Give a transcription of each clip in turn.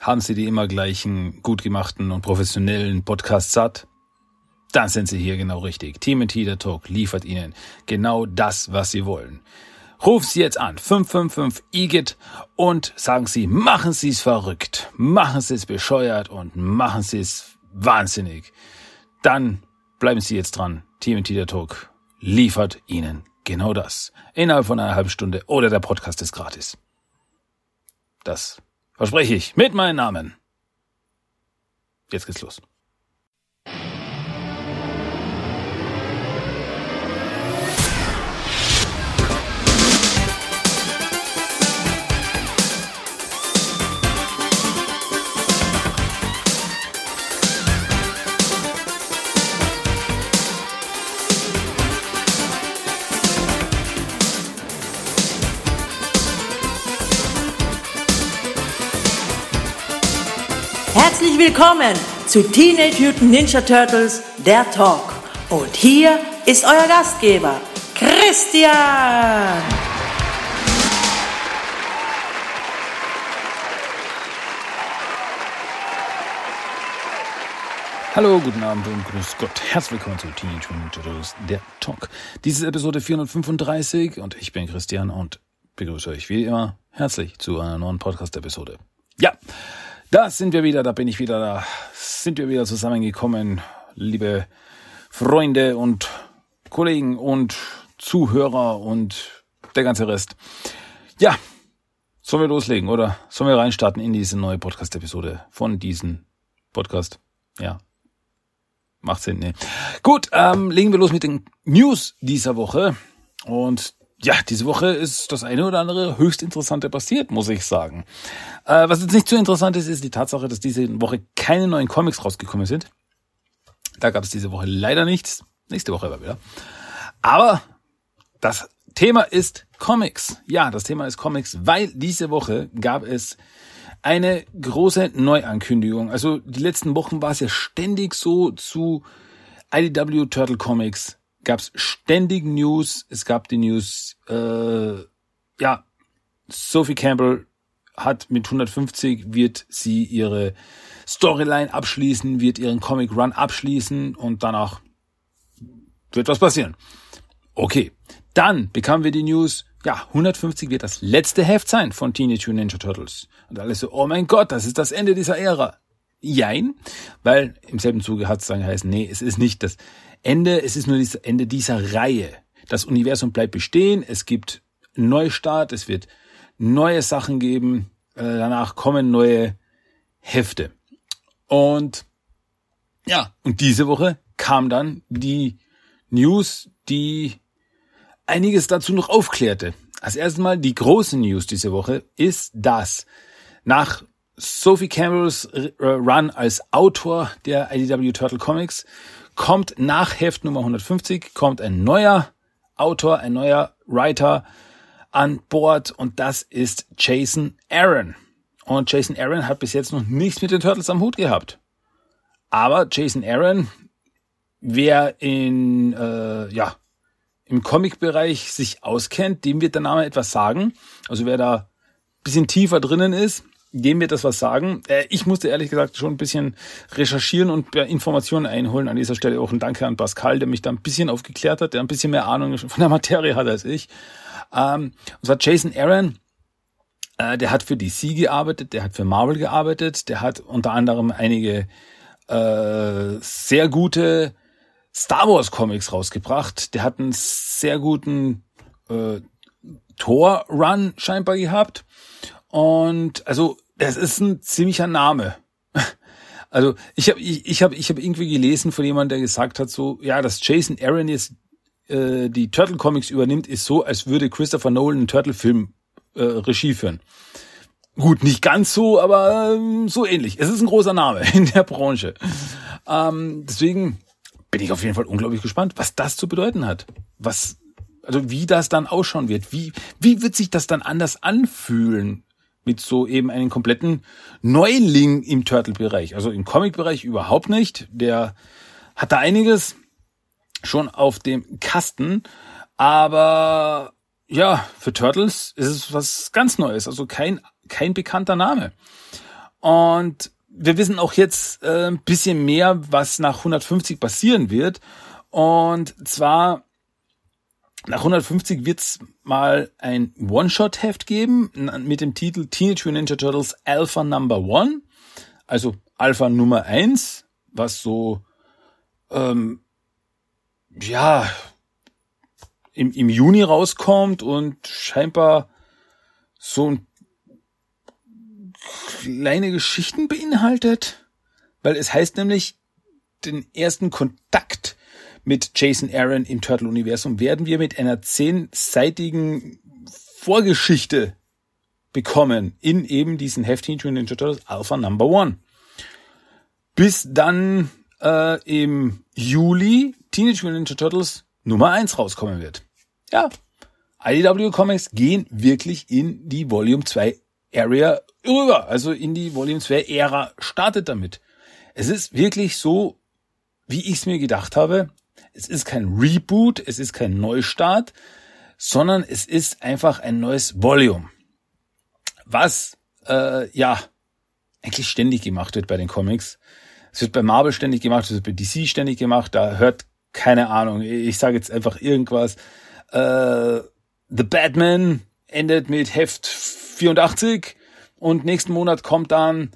Haben Sie die immer gleichen, gut gemachten und professionellen Podcasts satt? Dann sind Sie hier genau richtig. Team der Talk liefert Ihnen genau das, was Sie wollen. Ruf Sie jetzt an, 555 IGIT und sagen Sie, machen Sie es verrückt, machen Sie es bescheuert und machen Sie es wahnsinnig. Dann bleiben Sie jetzt dran. Team der Talk liefert Ihnen genau das. Innerhalb von einer halben Stunde oder der Podcast ist gratis. Das verspreche ich mit meinem Namen. Jetzt geht's los. Willkommen zu Teenage Mutant Ninja Turtles, der Talk. Und hier ist euer Gastgeber, Christian. Hallo, guten Abend und grüß Gott. Herzlich willkommen zu Teenage Mutant Turtles, der Talk. Dies ist Episode 435 und ich bin Christian und begrüße euch wie immer herzlich zu einer neuen Podcast-Episode. Ja, da sind wir wieder, da bin ich wieder, da sind wir wieder zusammengekommen, liebe Freunde und Kollegen und Zuhörer und der ganze Rest. Ja, sollen wir loslegen oder sollen wir reinstarten in diese neue Podcast-Episode von diesem Podcast? Ja. Macht Sinn, ne? Gut, ähm, legen wir los mit den News dieser Woche. Und ja, diese Woche ist das eine oder andere höchst interessante passiert, muss ich sagen. Äh, was jetzt nicht so interessant ist, ist die Tatsache, dass diese Woche keine neuen Comics rausgekommen sind. Da gab es diese Woche leider nichts. Nächste Woche aber wieder. Aber das Thema ist Comics. Ja, das Thema ist Comics, weil diese Woche gab es eine große Neuankündigung. Also die letzten Wochen war es ja ständig so zu IDW Turtle Comics gab es ständig News. Es gab die News, äh, ja, Sophie Campbell hat mit 150 wird sie ihre Storyline abschließen, wird ihren Comic Run abschließen und danach wird was passieren. Okay, dann bekamen wir die News, ja, 150 wird das letzte Heft sein von Teenage Mutant Ninja Turtles. Und alles so, oh mein Gott, das ist das Ende dieser Ära. Jein, weil im selben Zuge hat es dann geheißen, nee, es ist nicht das Ende, es ist nur das Ende dieser Reihe. Das Universum bleibt bestehen, es gibt Neustart, es wird neue Sachen geben, äh, danach kommen neue Hefte. Und ja, und diese Woche kam dann die News, die einiges dazu noch aufklärte. Als erstes Mal die große News diese Woche ist, dass nach Sophie Campbells Run als Autor der IDW Turtle Comics kommt nach Heft Nummer 150, kommt ein neuer Autor, ein neuer Writer an Bord und das ist Jason Aaron. Und Jason Aaron hat bis jetzt noch nichts mit den Turtles am Hut gehabt. Aber Jason Aaron, wer in, äh, ja, im Comic-Bereich sich auskennt, dem wird der Name etwas sagen. Also wer da bisschen tiefer drinnen ist, dem wird das was sagen. Äh, ich musste ehrlich gesagt schon ein bisschen recherchieren und Informationen einholen. An dieser Stelle auch ein Danke an Pascal, der mich da ein bisschen aufgeklärt hat, der ein bisschen mehr Ahnung von der Materie hat als ich. Ähm, und zwar Jason Aaron, äh, der hat für DC gearbeitet, der hat für Marvel gearbeitet, der hat unter anderem einige äh, sehr gute Star Wars Comics rausgebracht. Der hat einen sehr guten äh, Thor Run scheinbar gehabt und also es ist ein ziemlicher Name. Also ich habe ich, ich habe ich habe irgendwie gelesen von jemandem, der gesagt hat so, ja, dass Jason Aaron jetzt äh, die Turtle Comics übernimmt, ist so, als würde Christopher Nolan einen Turtle Film äh, Regie führen. Gut, nicht ganz so, aber ähm, so ähnlich. Es ist ein großer Name in der Branche. Ähm, deswegen bin ich auf jeden Fall unglaublich gespannt, was das zu bedeuten hat. Was, also wie das dann ausschauen wird. Wie, wie wird sich das dann anders anfühlen? Mit so eben einen kompletten Neuling im Turtle-Bereich. Also im Comic-Bereich überhaupt nicht. Der hat da einiges schon auf dem Kasten. Aber ja, für Turtles ist es was ganz Neues. Also kein, kein bekannter Name. Und wir wissen auch jetzt äh, ein bisschen mehr, was nach 150 passieren wird. Und zwar nach 150 wird's mal ein One-Shot-Heft geben mit dem Titel Teenage Mutant Ninja Turtles Alpha Number One, also Alpha Nummer eins, was so ähm, ja im, im Juni rauskommt und scheinbar so ein kleine Geschichten beinhaltet, weil es heißt nämlich, den ersten Kontakt mit Jason Aaron im Turtle-Universum werden wir mit einer zehnseitigen Vorgeschichte bekommen in eben diesen Heft Teenage Ninja Turtles Alpha Number One. Bis dann äh, im Juli Teenage Mutant Ninja Turtles Nummer eins rauskommen wird. Ja, IDW Comics gehen wirklich in die Volume 2 Area rüber, also in die Volume 2 Ära startet damit. Es ist wirklich so, wie ich es mir gedacht habe. Es ist kein Reboot, es ist kein Neustart, sondern es ist einfach ein neues Volume. Was, äh, ja, eigentlich ständig gemacht wird bei den Comics. Es wird bei Marvel ständig gemacht, es wird bei DC ständig gemacht, da hört keine Ahnung, ich sage jetzt einfach irgendwas. Äh, The Batman endet mit Heft 84 und nächsten Monat kommt dann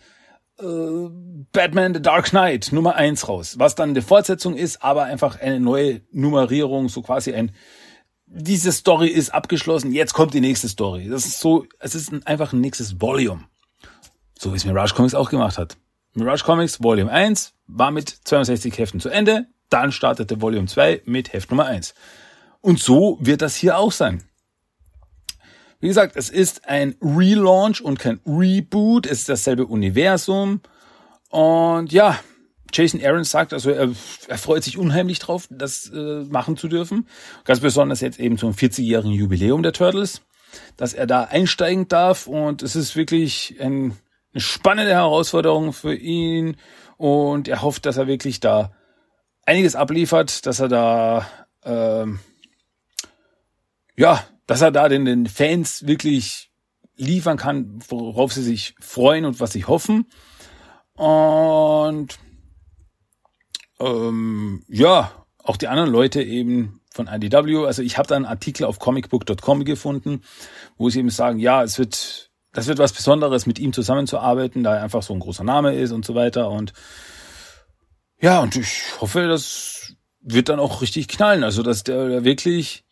äh, Batman The Dark Knight Nummer eins raus, was dann eine Fortsetzung ist, aber einfach eine neue Nummerierung, so quasi ein diese Story ist abgeschlossen, jetzt kommt die nächste Story. Das ist so, es ist einfach ein nächstes Volume. So wie es Mirage Comics auch gemacht hat. Mirage Comics Volume 1 war mit 62 Heften zu Ende, dann startete Volume 2 mit Heft Nummer 1. Und so wird das hier auch sein. Wie gesagt, es ist ein Relaunch und kein Reboot. Es ist dasselbe Universum. Und ja, Jason Aaron sagt, also er, er freut sich unheimlich drauf, das äh, machen zu dürfen. Ganz besonders jetzt eben zum 40-jährigen Jubiläum der Turtles, dass er da einsteigen darf. Und es ist wirklich ein, eine spannende Herausforderung für ihn. Und er hofft, dass er wirklich da einiges abliefert, dass er da ähm, ja dass er da den, den Fans wirklich liefern kann, worauf sie sich freuen und was sie hoffen. Und ähm, ja, auch die anderen Leute eben von IDW. Also ich habe da einen Artikel auf comicbook.com gefunden, wo sie eben sagen, ja, es wird, das wird was Besonderes, mit ihm zusammenzuarbeiten, da er einfach so ein großer Name ist und so weiter. Und ja, und ich hoffe, das wird dann auch richtig knallen. Also dass der wirklich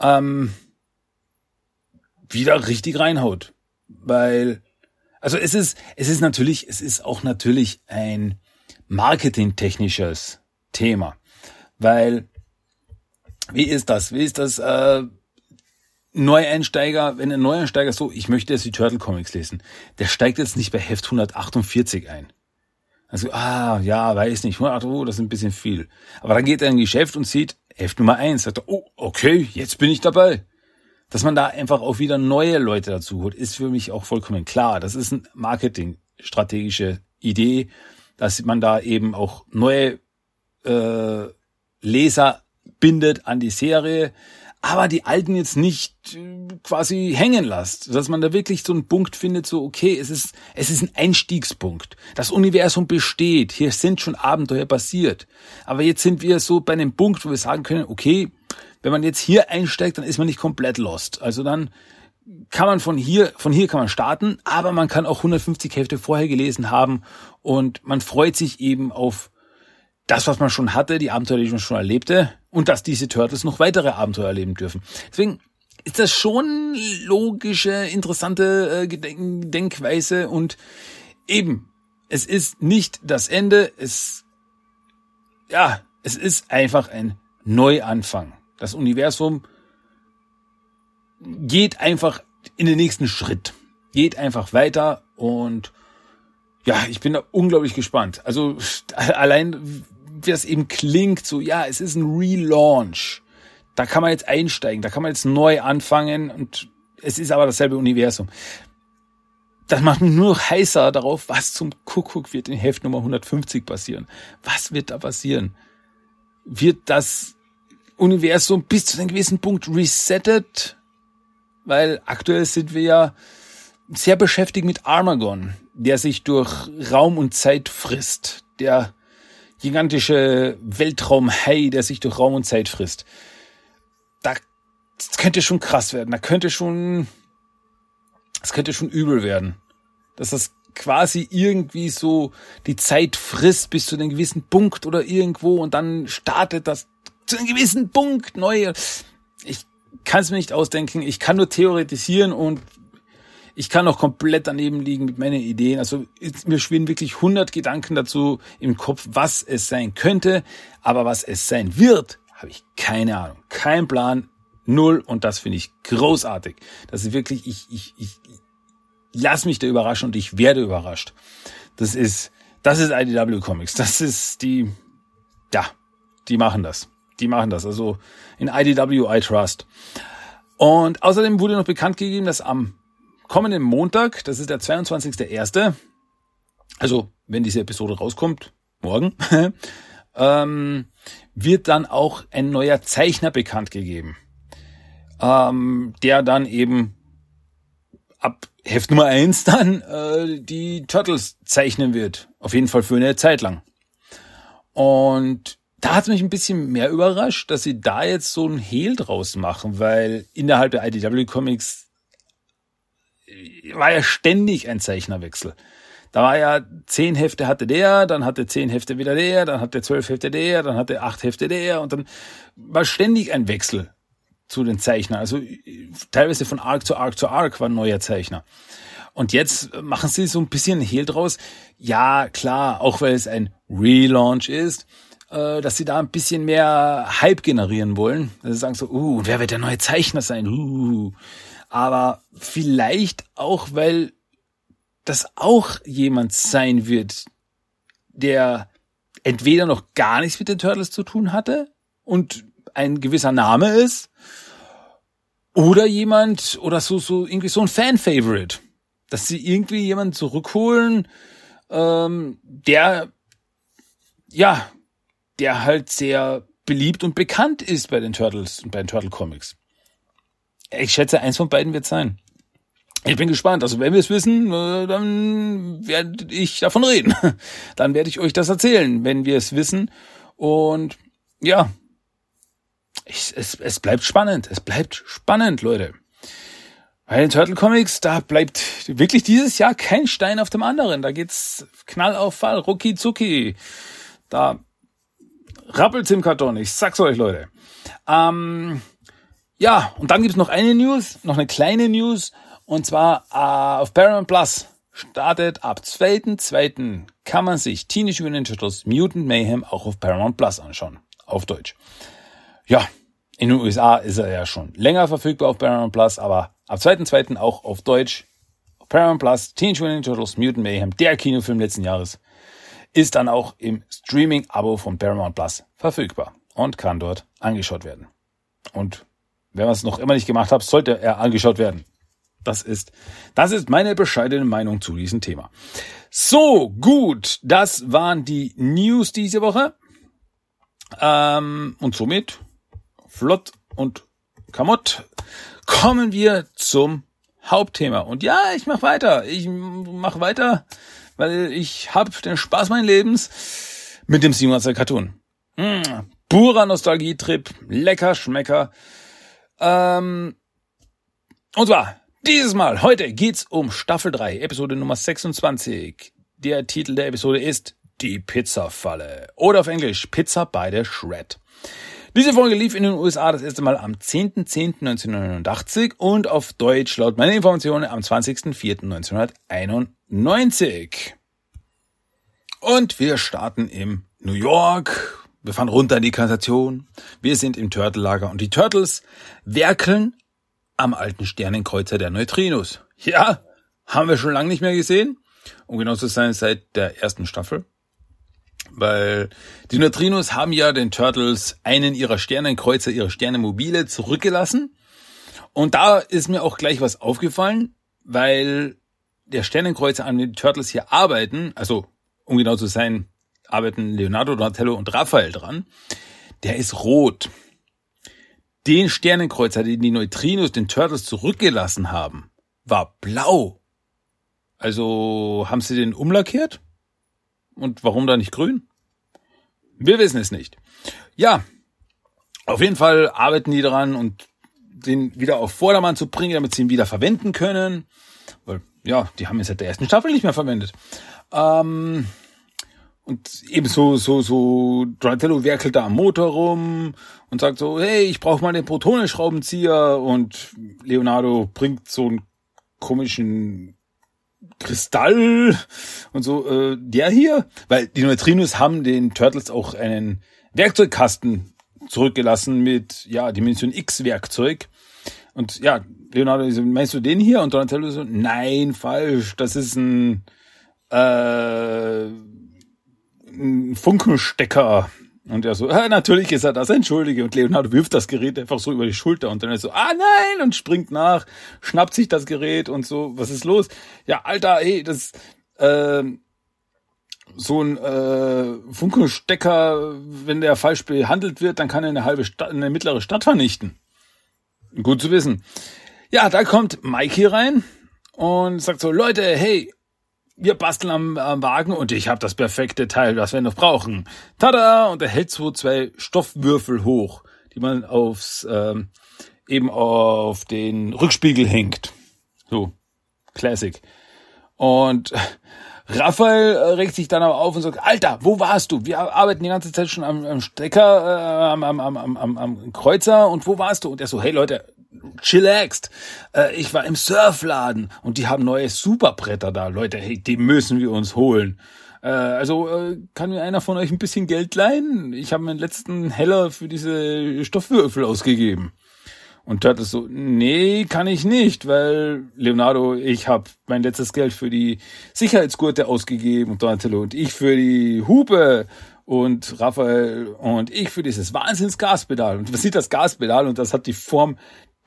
ähm, wieder richtig reinhaut. Weil, also es ist, es ist natürlich, es ist auch natürlich ein marketingtechnisches Thema. Weil, wie ist das? Wie ist das, äh, Neueinsteiger, wenn ein Neueinsteiger so, ich möchte jetzt die Turtle Comics lesen, der steigt jetzt nicht bei Heft 148 ein. Also, ah, ja, weiß nicht, oh, das ist ein bisschen viel. Aber dann geht er in ein Geschäft und sieht Heft Nummer eins, sagt er, oh, okay, jetzt bin ich dabei. Dass man da einfach auch wieder neue Leute dazu holt, ist für mich auch vollkommen klar. Das ist eine Marketingstrategische Idee, dass man da eben auch neue äh, Leser bindet an die Serie, aber die alten jetzt nicht äh, quasi hängen lässt, dass man da wirklich so einen Punkt findet, so okay, es ist es ist ein Einstiegspunkt. Das Universum besteht, hier sind schon Abenteuer passiert, aber jetzt sind wir so bei einem Punkt, wo wir sagen können, okay, wenn man jetzt hier einsteigt, dann ist man nicht komplett lost. Also dann kann man von hier, von hier kann man starten, aber man kann auch 150 Hefte vorher gelesen haben und man freut sich eben auf das, was man schon hatte, die Abenteuer, die man schon erlebte und dass diese Turtles noch weitere Abenteuer erleben dürfen. Deswegen ist das schon logische, interessante äh, Denkweise und eben, es ist nicht das Ende, es, ja, es ist einfach ein Neuanfang. Das Universum geht einfach in den nächsten Schritt, geht einfach weiter und ja, ich bin da unglaublich gespannt. Also allein, wie das eben klingt, so ja, es ist ein Relaunch. Da kann man jetzt einsteigen, da kann man jetzt neu anfangen und es ist aber dasselbe Universum. Das macht mich nur noch heißer darauf, was zum Kuckuck wird in Heft Nummer 150 passieren. Was wird da passieren? Wird das Universum bis zu einem gewissen Punkt resettet, weil aktuell sind wir ja sehr beschäftigt mit Armagon. der sich durch Raum und Zeit frisst, der gigantische Weltraumhai, der sich durch Raum und Zeit frisst. Da könnte schon krass werden. Da könnte schon, das könnte schon übel werden. Dass das quasi irgendwie so die Zeit frisst bis zu einem gewissen Punkt oder irgendwo und dann startet das zu einem gewissen Punkt neu. Ich kann es mir nicht ausdenken. Ich kann nur theoretisieren und ich kann auch komplett daneben liegen mit meinen Ideen. Also mir schwirren wirklich 100 Gedanken dazu im Kopf, was es sein könnte, aber was es sein wird, habe ich keine Ahnung, kein Plan, null und das finde ich großartig. Das ist wirklich, ich, ich, ich lass mich da überraschen und ich werde überrascht. Das ist, das ist IDW Comics. Das ist die, ja, die machen das. Die machen das. Also in IDW I trust. Und außerdem wurde noch bekannt gegeben, dass am kommenden Montag, das ist der 22.01., also wenn diese Episode rauskommt, morgen, ähm, wird dann auch ein neuer Zeichner bekannt gegeben, ähm, der dann eben ab Heft Nummer eins dann äh, die Turtles zeichnen wird. Auf jeden Fall für eine Zeit lang. Und da hat es mich ein bisschen mehr überrascht, dass sie da jetzt so ein Hehl draus machen, weil innerhalb der IDW Comics war ja ständig ein Zeichnerwechsel. Da war ja zehn Hefte hatte der, dann hatte zehn Hefte wieder der, dann hatte zwölf Hefte der, dann hatte acht Hefte der und dann war ständig ein Wechsel zu den Zeichnern. Also teilweise von Arc zu Arc zu Arc war ein neuer Zeichner. Und jetzt machen sie so ein bisschen Hehl draus. Ja, klar, auch weil es ein Relaunch ist, äh, dass sie da ein bisschen mehr Hype generieren wollen. Dass sie sagen so, uh, wer wird der neue Zeichner sein? Uh aber vielleicht auch, weil das auch jemand sein wird, der entweder noch gar nichts mit den Turtles zu tun hatte und ein gewisser Name ist, oder jemand, oder so, so, irgendwie so ein Fan-Favorite. Dass sie irgendwie jemanden zurückholen, ähm, der, ja, der halt sehr beliebt und bekannt ist bei den Turtles und bei den Turtle Comics. Ich schätze, eins von beiden wird sein. Ich bin gespannt. Also wenn wir es wissen, äh, dann werde ich davon reden. Dann werde ich euch das erzählen, wenn wir es wissen. Und ja, ich, es, es bleibt spannend. Es bleibt spannend, Leute. Bei den Turtle Comics, da bleibt wirklich dieses Jahr kein Stein auf dem anderen. Da geht's Knall auf Fall, rucki zucki. Da rappelt's im Karton. Ich sag's euch, Leute. Ähm, ja, und dann gibt's noch eine News, noch eine kleine News, und zwar äh, auf Paramount Plus startet ab 2.2. kann man sich Teenage Mutant Ninja Turtles Mutant Mayhem auch auf Paramount Plus anschauen. Auf Deutsch. Ja, in den USA ist er ja schon länger verfügbar auf Paramount Plus, aber ab 2.2. auch auf Deutsch. Paramount Plus, Teenage Mutant Ninja Turtles Mutant Mayhem, der Kinofilm letzten Jahres, ist dann auch im Streaming-Abo von Paramount Plus verfügbar und kann dort angeschaut werden. Und wenn man es noch immer nicht gemacht hat, sollte er angeschaut werden. Das ist, das ist meine bescheidene Meinung zu diesem Thema. So, gut, das waren die News diese Woche. Ähm, und somit, flott und kamott, kommen wir zum Hauptthema. Und ja, ich mache weiter. Ich mache weiter, weil ich habe den Spaß meines Lebens mit dem Simon Cartoon. Mmh, purer Nostalgietrip, lecker Schmecker. Ähm, und zwar, dieses Mal, heute geht's um Staffel 3, Episode Nummer 26. Der Titel der Episode ist Die Pizza-Falle. Oder auf Englisch Pizza by the Shred. Diese Folge lief in den USA das erste Mal am 10.10.1989 und auf Deutsch laut meiner Informationen am 20.04.1991. Und wir starten im New York, wir fahren runter in die Kanalisation. Wir sind im Turtle-Lager und die Turtles werkeln am alten Sternenkreuzer der Neutrinos. Ja, haben wir schon lange nicht mehr gesehen. Um genau zu sein, seit der ersten Staffel. Weil die Neutrinos haben ja den Turtles einen ihrer Sternenkreuzer, ihre Sternenmobile zurückgelassen. Und da ist mir auch gleich was aufgefallen, weil der Sternenkreuzer an den Turtles hier arbeiten, also um genau zu sein, arbeiten Leonardo, Donatello und Raphael dran. Der ist rot. Den Sternenkreuzer, den die Neutrinos den Turtles zurückgelassen haben, war blau. Also haben sie den umlackiert? Und warum da nicht grün? Wir wissen es nicht. Ja, auf jeden Fall arbeiten die daran und den wieder auf Vordermann zu bringen, damit sie ihn wieder verwenden können. Weil, ja, die haben ihn seit der ersten Staffel nicht mehr verwendet. Ähm, und ebenso, so, so, Donatello werkelt da am Motor rum und sagt so, hey, ich brauche mal den Protonenschraubenzieher und Leonardo bringt so einen komischen Kristall und so, äh, der hier, weil die Neutrinos haben den Turtles auch einen Werkzeugkasten zurückgelassen mit, ja, Dimension X Werkzeug. Und ja, Leonardo, meinst du den hier? Und Donatello so, nein, falsch, das ist ein, äh, ein Funkenstecker. Und er so, ah, natürlich ist er das, entschuldige. Und Leonardo wirft das Gerät einfach so über die Schulter und dann ist so, ah nein, und springt nach, schnappt sich das Gerät und so, was ist los? Ja, Alter, hey, das, äh, so ein äh, Funkenstecker, wenn der falsch behandelt wird, dann kann er eine halbe Stadt, eine mittlere Stadt vernichten. Gut zu wissen. Ja, da kommt Mikey rein und sagt so, Leute, hey, wir basteln am, am Wagen und ich habe das perfekte Teil, was wir noch brauchen. Tada! Und er hält so zwei Stoffwürfel hoch, die man aufs ähm, eben auf den Rückspiegel hängt. So, Classic. Und Raphael regt sich dann aber auf und sagt, Alter, wo warst du? Wir arbeiten die ganze Zeit schon am, am Stecker, äh, am, am, am, am, am Kreuzer und wo warst du? Und er so, hey Leute, chillaxed. Äh, ich war im Surfladen und die haben neue Superbretter da. Leute, hey, die müssen wir uns holen. Äh, also äh, kann mir einer von euch ein bisschen Geld leihen? Ich habe meinen letzten Heller für diese Stoffwürfel ausgegeben. Und Turtle so, nee, kann ich nicht, weil Leonardo, ich habe mein letztes Geld für die Sicherheitsgurte ausgegeben und Donatello und ich für die Hupe und Raphael und ich für dieses Wahnsinns-Gaspedal. Und man sieht das Gaspedal und das hat die Form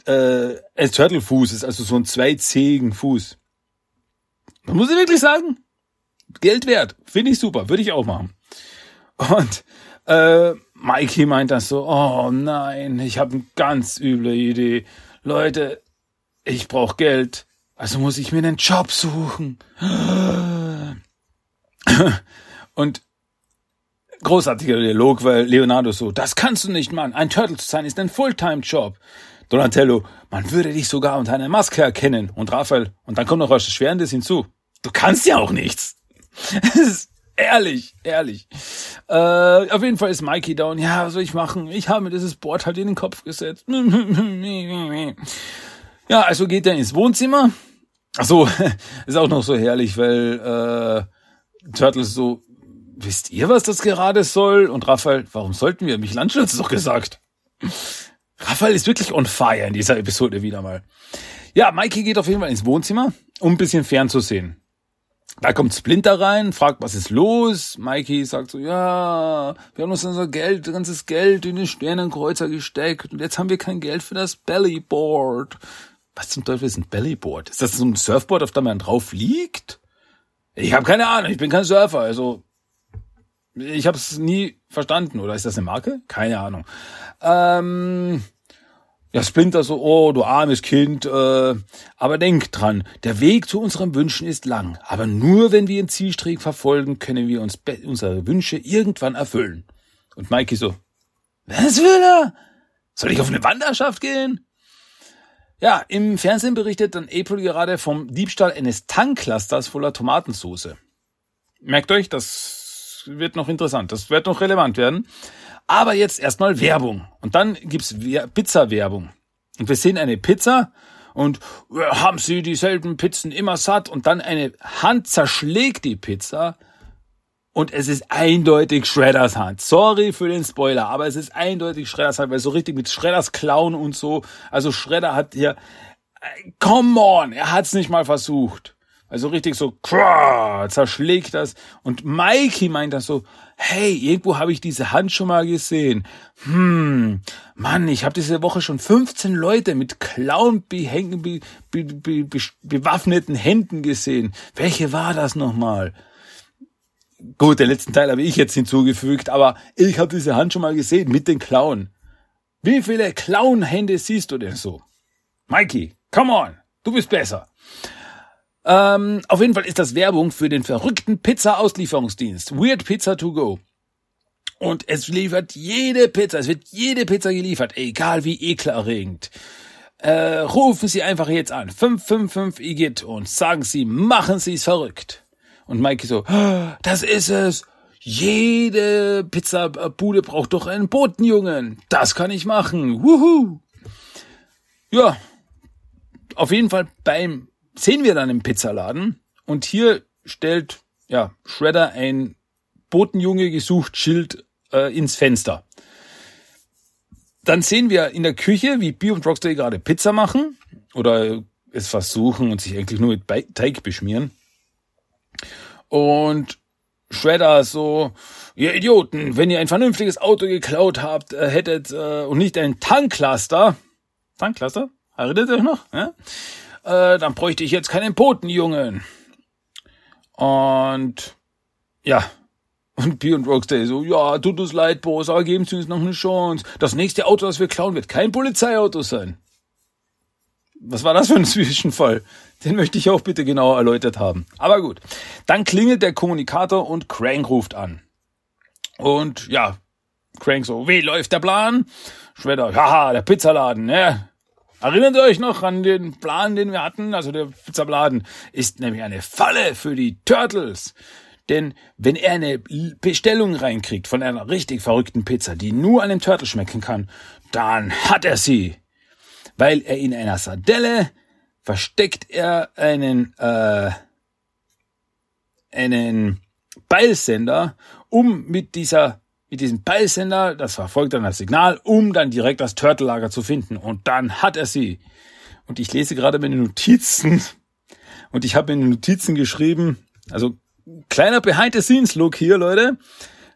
äh, ein Turtle-Fuß ist, also so ein zweizähigen Fuß. Man muss ich wirklich sagen, Geld wert. Finde ich super, würde ich auch machen. Und äh, Mikey meint dann so, oh nein, ich habe eine ganz üble Idee. Leute, ich brauche Geld, also muss ich mir einen Job suchen. Und großartiger Dialog, weil Leonardo so, das kannst du nicht, Mann. Ein Turtle zu sein ist ein Fulltime-Job. Donatello, man würde dich sogar unter einer Maske erkennen. Und Raphael, und dann kommt noch was Schwerendes hinzu. Du kannst ja auch nichts. ehrlich, ehrlich. Äh, auf jeden Fall ist Mikey und ja, was soll ich machen? Ich habe mir dieses Board halt in den Kopf gesetzt. ja, also geht er ins Wohnzimmer. Ach so, ist auch noch so herrlich, weil äh, Turtles so, wisst ihr, was das gerade soll? Und Raphael, warum sollten wir? Michelangelo hat es doch gesagt. Raphael ist wirklich on fire in dieser Episode wieder mal. Ja, Mikey geht auf jeden Fall ins Wohnzimmer, um ein bisschen fernzusehen. Da kommt Splinter rein, fragt, was ist los? Mikey sagt so, ja, wir haben uns unser Geld, ganzes Geld in den Sternenkreuzer gesteckt und jetzt haben wir kein Geld für das Bellyboard. Was zum Teufel ist ein Bellyboard? Ist das so ein Surfboard, auf dem man drauf liegt? Ich habe keine Ahnung, ich bin kein Surfer, also ich habe es nie verstanden. Oder ist das eine Marke? Keine Ahnung. Ähm, ja, Splinter so, oh, du armes Kind, äh, aber denk dran, der Weg zu unseren Wünschen ist lang, aber nur wenn wir ihn zielstrebig verfolgen, können wir uns unsere Wünsche irgendwann erfüllen. Und Mikey so, was will er? Soll ich auf eine Wanderschaft gehen? Ja, im Fernsehen berichtet dann April gerade vom Diebstahl eines Tanklasters voller Tomatensauce. Merkt euch, das wird noch interessant, das wird noch relevant werden. Aber jetzt erstmal Werbung. Und dann gibt's Pizza-Werbung. Und wir sehen eine Pizza und haben sie dieselben Pizzen immer satt und dann eine Hand zerschlägt die Pizza und es ist eindeutig Shredders Hand. Sorry für den Spoiler, aber es ist eindeutig Shredders Hand, weil so richtig mit Shredders Clown und so. Also Shredder hat hier, äh, come on, er hat's nicht mal versucht. Also richtig so, zerschlägt das. Und Mikey meint das so, hey, irgendwo habe ich diese Hand schon mal gesehen. Hm, Mann, ich habe diese Woche schon 15 Leute mit Clown be, be, be, bewaffneten Händen gesehen. Welche war das nochmal? Gut, den letzten Teil habe ich jetzt hinzugefügt, aber ich habe diese Hand schon mal gesehen mit den Clown. Wie viele Clown-Hände siehst du denn so? Mikey, come on, du bist besser. Ähm, auf jeden Fall ist das Werbung für den verrückten Pizza-Auslieferungsdienst. Weird Pizza to go. Und es liefert jede Pizza, es wird jede Pizza geliefert, egal wie ekelerregend. Äh, rufen Sie einfach jetzt an, 555 IGIT und sagen Sie, machen Sie es verrückt. Und Mikey so, das ist es. Jede Pizzabude braucht doch einen Botenjungen. Das kann ich machen. Wuhu. Ja, auf jeden Fall beim sehen wir dann im Pizzaladen und hier stellt ja Shredder ein Botenjunge gesucht Schild äh, ins Fenster. Dann sehen wir in der Küche, wie Bee und Rocksteady gerade Pizza machen oder es versuchen und sich eigentlich nur mit Teig beschmieren. Und Shredder so, ihr Idioten, wenn ihr ein vernünftiges Auto geklaut habt, äh, hättet äh, und nicht ein Tanklaster, Tanklaster, erinnert ihr euch noch? Ja? Äh, dann bräuchte ich jetzt keinen Potenjungen. Und ja, und P und Rocksteady so, ja, tut uns leid, Boss, aber geben Sie uns noch eine Chance. Das nächste Auto, das wir klauen, wird kein Polizeiauto sein. Was war das für ein Zwischenfall? Den möchte ich auch bitte genauer erläutert haben. Aber gut. Dann klingelt der Kommunikator und Crank ruft an. Und ja, Crank so, wie läuft der Plan? Schwedder, haha, der Pizzaladen, ne? Erinnert ihr euch noch an den Plan, den wir hatten? Also der Pizzabladen ist nämlich eine Falle für die Turtles. Denn wenn er eine Bestellung reinkriegt von einer richtig verrückten Pizza, die nur einem Turtle schmecken kann, dann hat er sie. Weil er in einer Sardelle versteckt er einen, äh, einen Beilsender, um mit dieser mit diesem Beilsender, das verfolgt dann das Signal, um dann direkt das Turtle-Lager zu finden. Und dann hat er sie. Und ich lese gerade meine Notizen. Und ich habe in den Notizen geschrieben, also Kleiner Behind-the-Scenes-Look hier, Leute.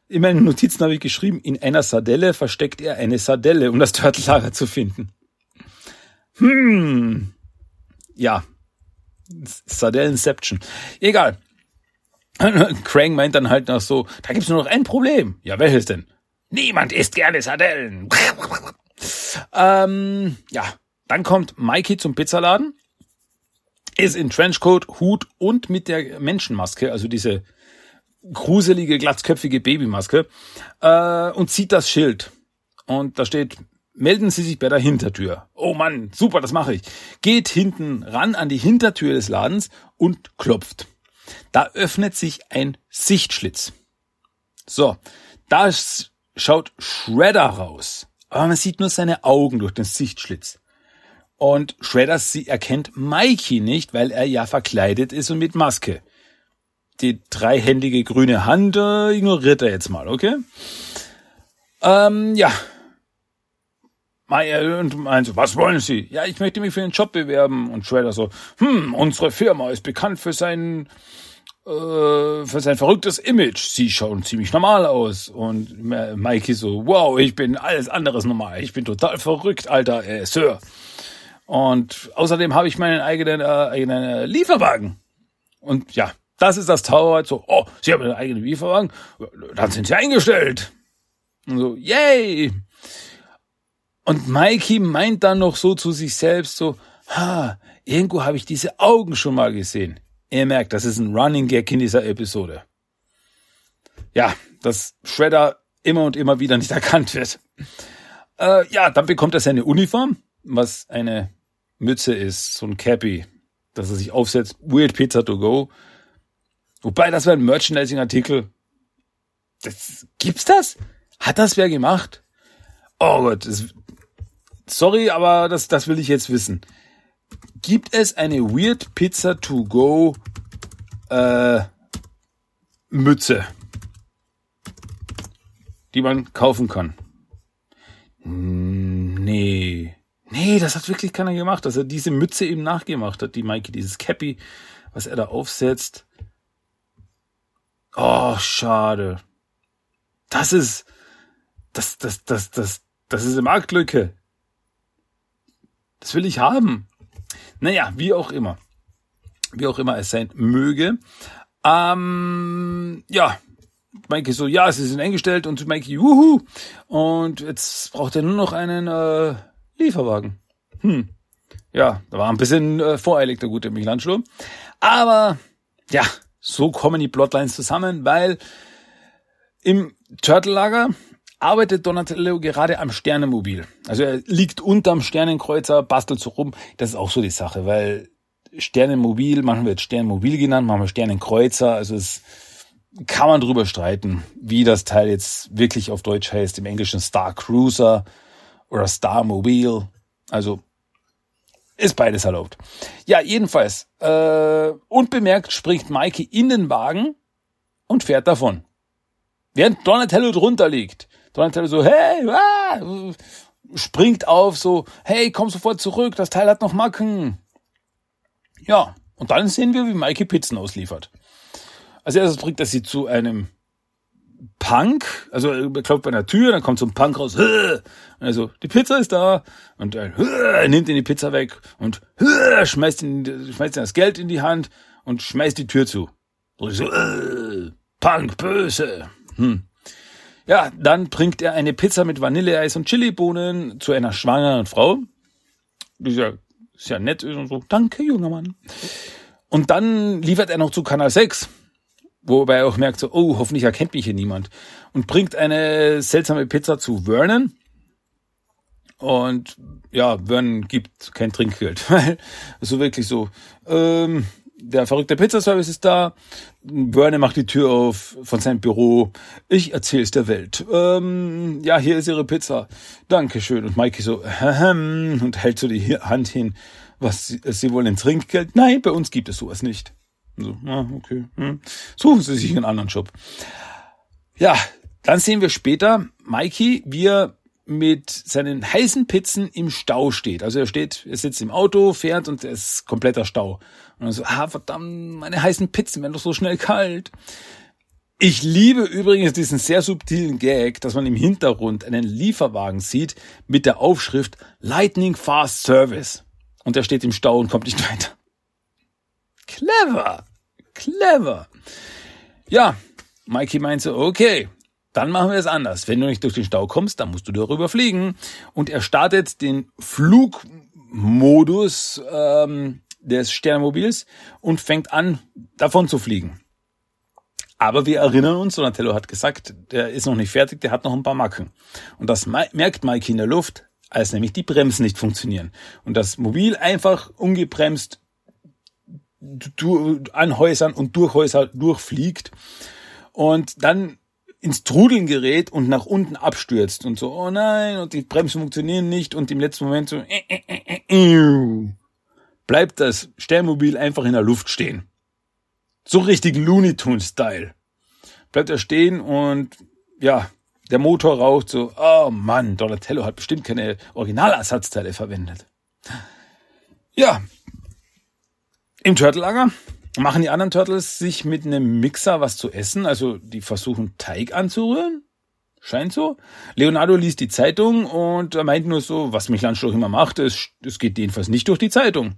In meinen Notizen habe ich geschrieben, in einer Sardelle versteckt er eine Sardelle, um das Turtellager zu finden. Hm. Ja. Sardellenception. Egal. Krang meint dann halt noch so, da gibt's nur noch ein Problem. Ja, welches denn? Niemand isst gerne Sardellen. ähm, ja, dann kommt Mikey zum Pizzaladen ist in Trenchcoat, Hut und mit der Menschenmaske, also diese gruselige, glatzköpfige Babymaske, äh, und zieht das Schild. Und da steht, melden Sie sich bei der Hintertür. Oh Mann, super, das mache ich. Geht hinten ran an die Hintertür des Ladens und klopft. Da öffnet sich ein Sichtschlitz. So, da schaut Shredder raus. Aber man sieht nur seine Augen durch den Sichtschlitz. Und Shredder sie erkennt Mikey nicht, weil er ja verkleidet ist und mit Maske. Die dreihändige grüne Hand äh, ignoriert er jetzt mal, okay? Ähm, ja. Und meint so, was wollen Sie? Ja, ich möchte mich für den Job bewerben. Und Shredder so, hm, unsere Firma ist bekannt für sein, äh, für sein verrücktes Image. Sie schauen ziemlich normal aus. Und Mikey so, wow, ich bin alles anderes normal. Ich bin total verrückt, alter äh, Sir. Und außerdem habe ich meinen eigenen, äh, eigenen äh, Lieferwagen. Und ja, das ist das Tower. So, oh, Sie haben einen eigenen Lieferwagen? Dann sind Sie eingestellt. Und so, yay! Und Mikey meint dann noch so zu sich selbst so, ha, irgendwo habe ich diese Augen schon mal gesehen. Ihr merkt, das ist ein Running Gag in dieser Episode. Ja, dass Shredder immer und immer wieder nicht erkannt wird. Äh, ja, dann bekommt er seine Uniform, was eine Mütze ist, so ein Cappy, dass er sich aufsetzt. Weird Pizza to go. Wobei, das wäre ein Merchandising-Artikel. Das, gibt's das? Hat das wer gemacht? Oh Gott, das, sorry, aber das, das will ich jetzt wissen. Gibt es eine Weird Pizza to go äh, Mütze, die man kaufen kann? Nee. Nee, das hat wirklich keiner gemacht, dass er diese Mütze eben nachgemacht hat, die Mikey, dieses Cappy, was er da aufsetzt. Oh, schade. Das ist, das, das, das, das, das ist eine Marktlücke. Das will ich haben. Naja, wie auch immer. Wie auch immer es sein möge. Ähm, ja, Mikey so, ja, sie sind eingestellt und Mikey, juhu. Und jetzt braucht er nur noch einen, äh, Lieferwagen. Hm. Ja, da war ein bisschen äh, voreilig der gute Michelangelo. Aber ja, so kommen die Plotlines zusammen, weil im Turtle-Lager arbeitet Donatello gerade am Sternenmobil. Also er liegt unterm Sternenkreuzer, bastelt so rum. Das ist auch so die Sache, weil Sternenmobil, manchmal wird Sternenmobil genannt, manchmal Sternenkreuzer. Also es kann man drüber streiten, wie das Teil jetzt wirklich auf Deutsch heißt. Im Englischen Star Cruiser oder Star Mobile. Also ist beides erlaubt. Ja, jedenfalls. Äh, unbemerkt springt Mikey in den Wagen und fährt davon. Während Donatello drunter liegt. Donatello so, hey, ah, springt auf, so, hey, komm sofort zurück, das Teil hat noch Macken. Ja, und dann sehen wir, wie Mikey Pizzen ausliefert. Als erstes bringt er sie zu einem Punk, also er klopft bei einer Tür, dann kommt so ein Punk raus, also die Pizza ist da und er nimmt ihn die Pizza weg und schmeißt ihn, schmeißt ihn das Geld in die Hand und schmeißt die Tür zu. Und so, Punk, böse. Hm. Ja, dann bringt er eine Pizza mit Vanilleeis und Chilibohnen zu einer schwangeren Frau. Die ist ja, ist ja nett und so, danke, junger Mann. Und dann liefert er noch zu Kanal 6 Wobei er auch merkt so, oh, hoffentlich erkennt mich hier niemand. Und bringt eine seltsame Pizza zu Vernon. Und ja, Vernon gibt kein Trinkgeld, weil so wirklich so, ähm, der verrückte Pizzaservice ist da. Vernon macht die Tür auf von seinem Büro. Ich erzähl's der Welt. Ähm, ja, hier ist Ihre Pizza. Dankeschön. Und Mikey so, und hält so die Hand hin. Was, Sie wollen ein Trinkgeld? Nein, bei uns gibt es sowas nicht. So, ja, okay. Hm. Suchen Sie sich einen anderen Job. Ja, dann sehen wir später Mikey, wie er mit seinen heißen Pizzen im Stau steht. Also er steht, er sitzt im Auto, fährt und es ist kompletter Stau. Und dann so, ah, verdammt, meine heißen Pizzen werden doch so schnell kalt. Ich liebe übrigens diesen sehr subtilen Gag, dass man im Hintergrund einen Lieferwagen sieht mit der Aufschrift Lightning Fast Service. Und der steht im Stau und kommt nicht weiter. Clever. Clever. Ja, Mikey meinte, okay, dann machen wir es anders. Wenn du nicht durch den Stau kommst, dann musst du darüber fliegen. Und er startet den Flugmodus ähm, des Sternmobils und fängt an, davon zu fliegen. Aber wir erinnern uns, Donatello hat gesagt, der ist noch nicht fertig, der hat noch ein paar Macken. Und das merkt Mikey in der Luft, als nämlich die Bremsen nicht funktionieren. Und das Mobil einfach ungebremst an Häusern und durch Häuser durchfliegt und dann ins Trudeln gerät und nach unten abstürzt und so, oh nein, und die Bremsen funktionieren nicht und im letzten Moment so, äh, äh, äh, bleibt das Sternmobil einfach in der Luft stehen. So richtig Looney Tunes Style. Bleibt er stehen und ja, der Motor raucht so, oh Mann, Donatello hat bestimmt keine Originalersatzteile verwendet. Ja, im Turtle-Lager machen die anderen Turtles sich mit einem Mixer was zu essen. Also die versuchen Teig anzurühren. Scheint so. Leonardo liest die Zeitung und er meint nur so, was Michelangelo immer macht, es, es geht jedenfalls nicht durch die Zeitung.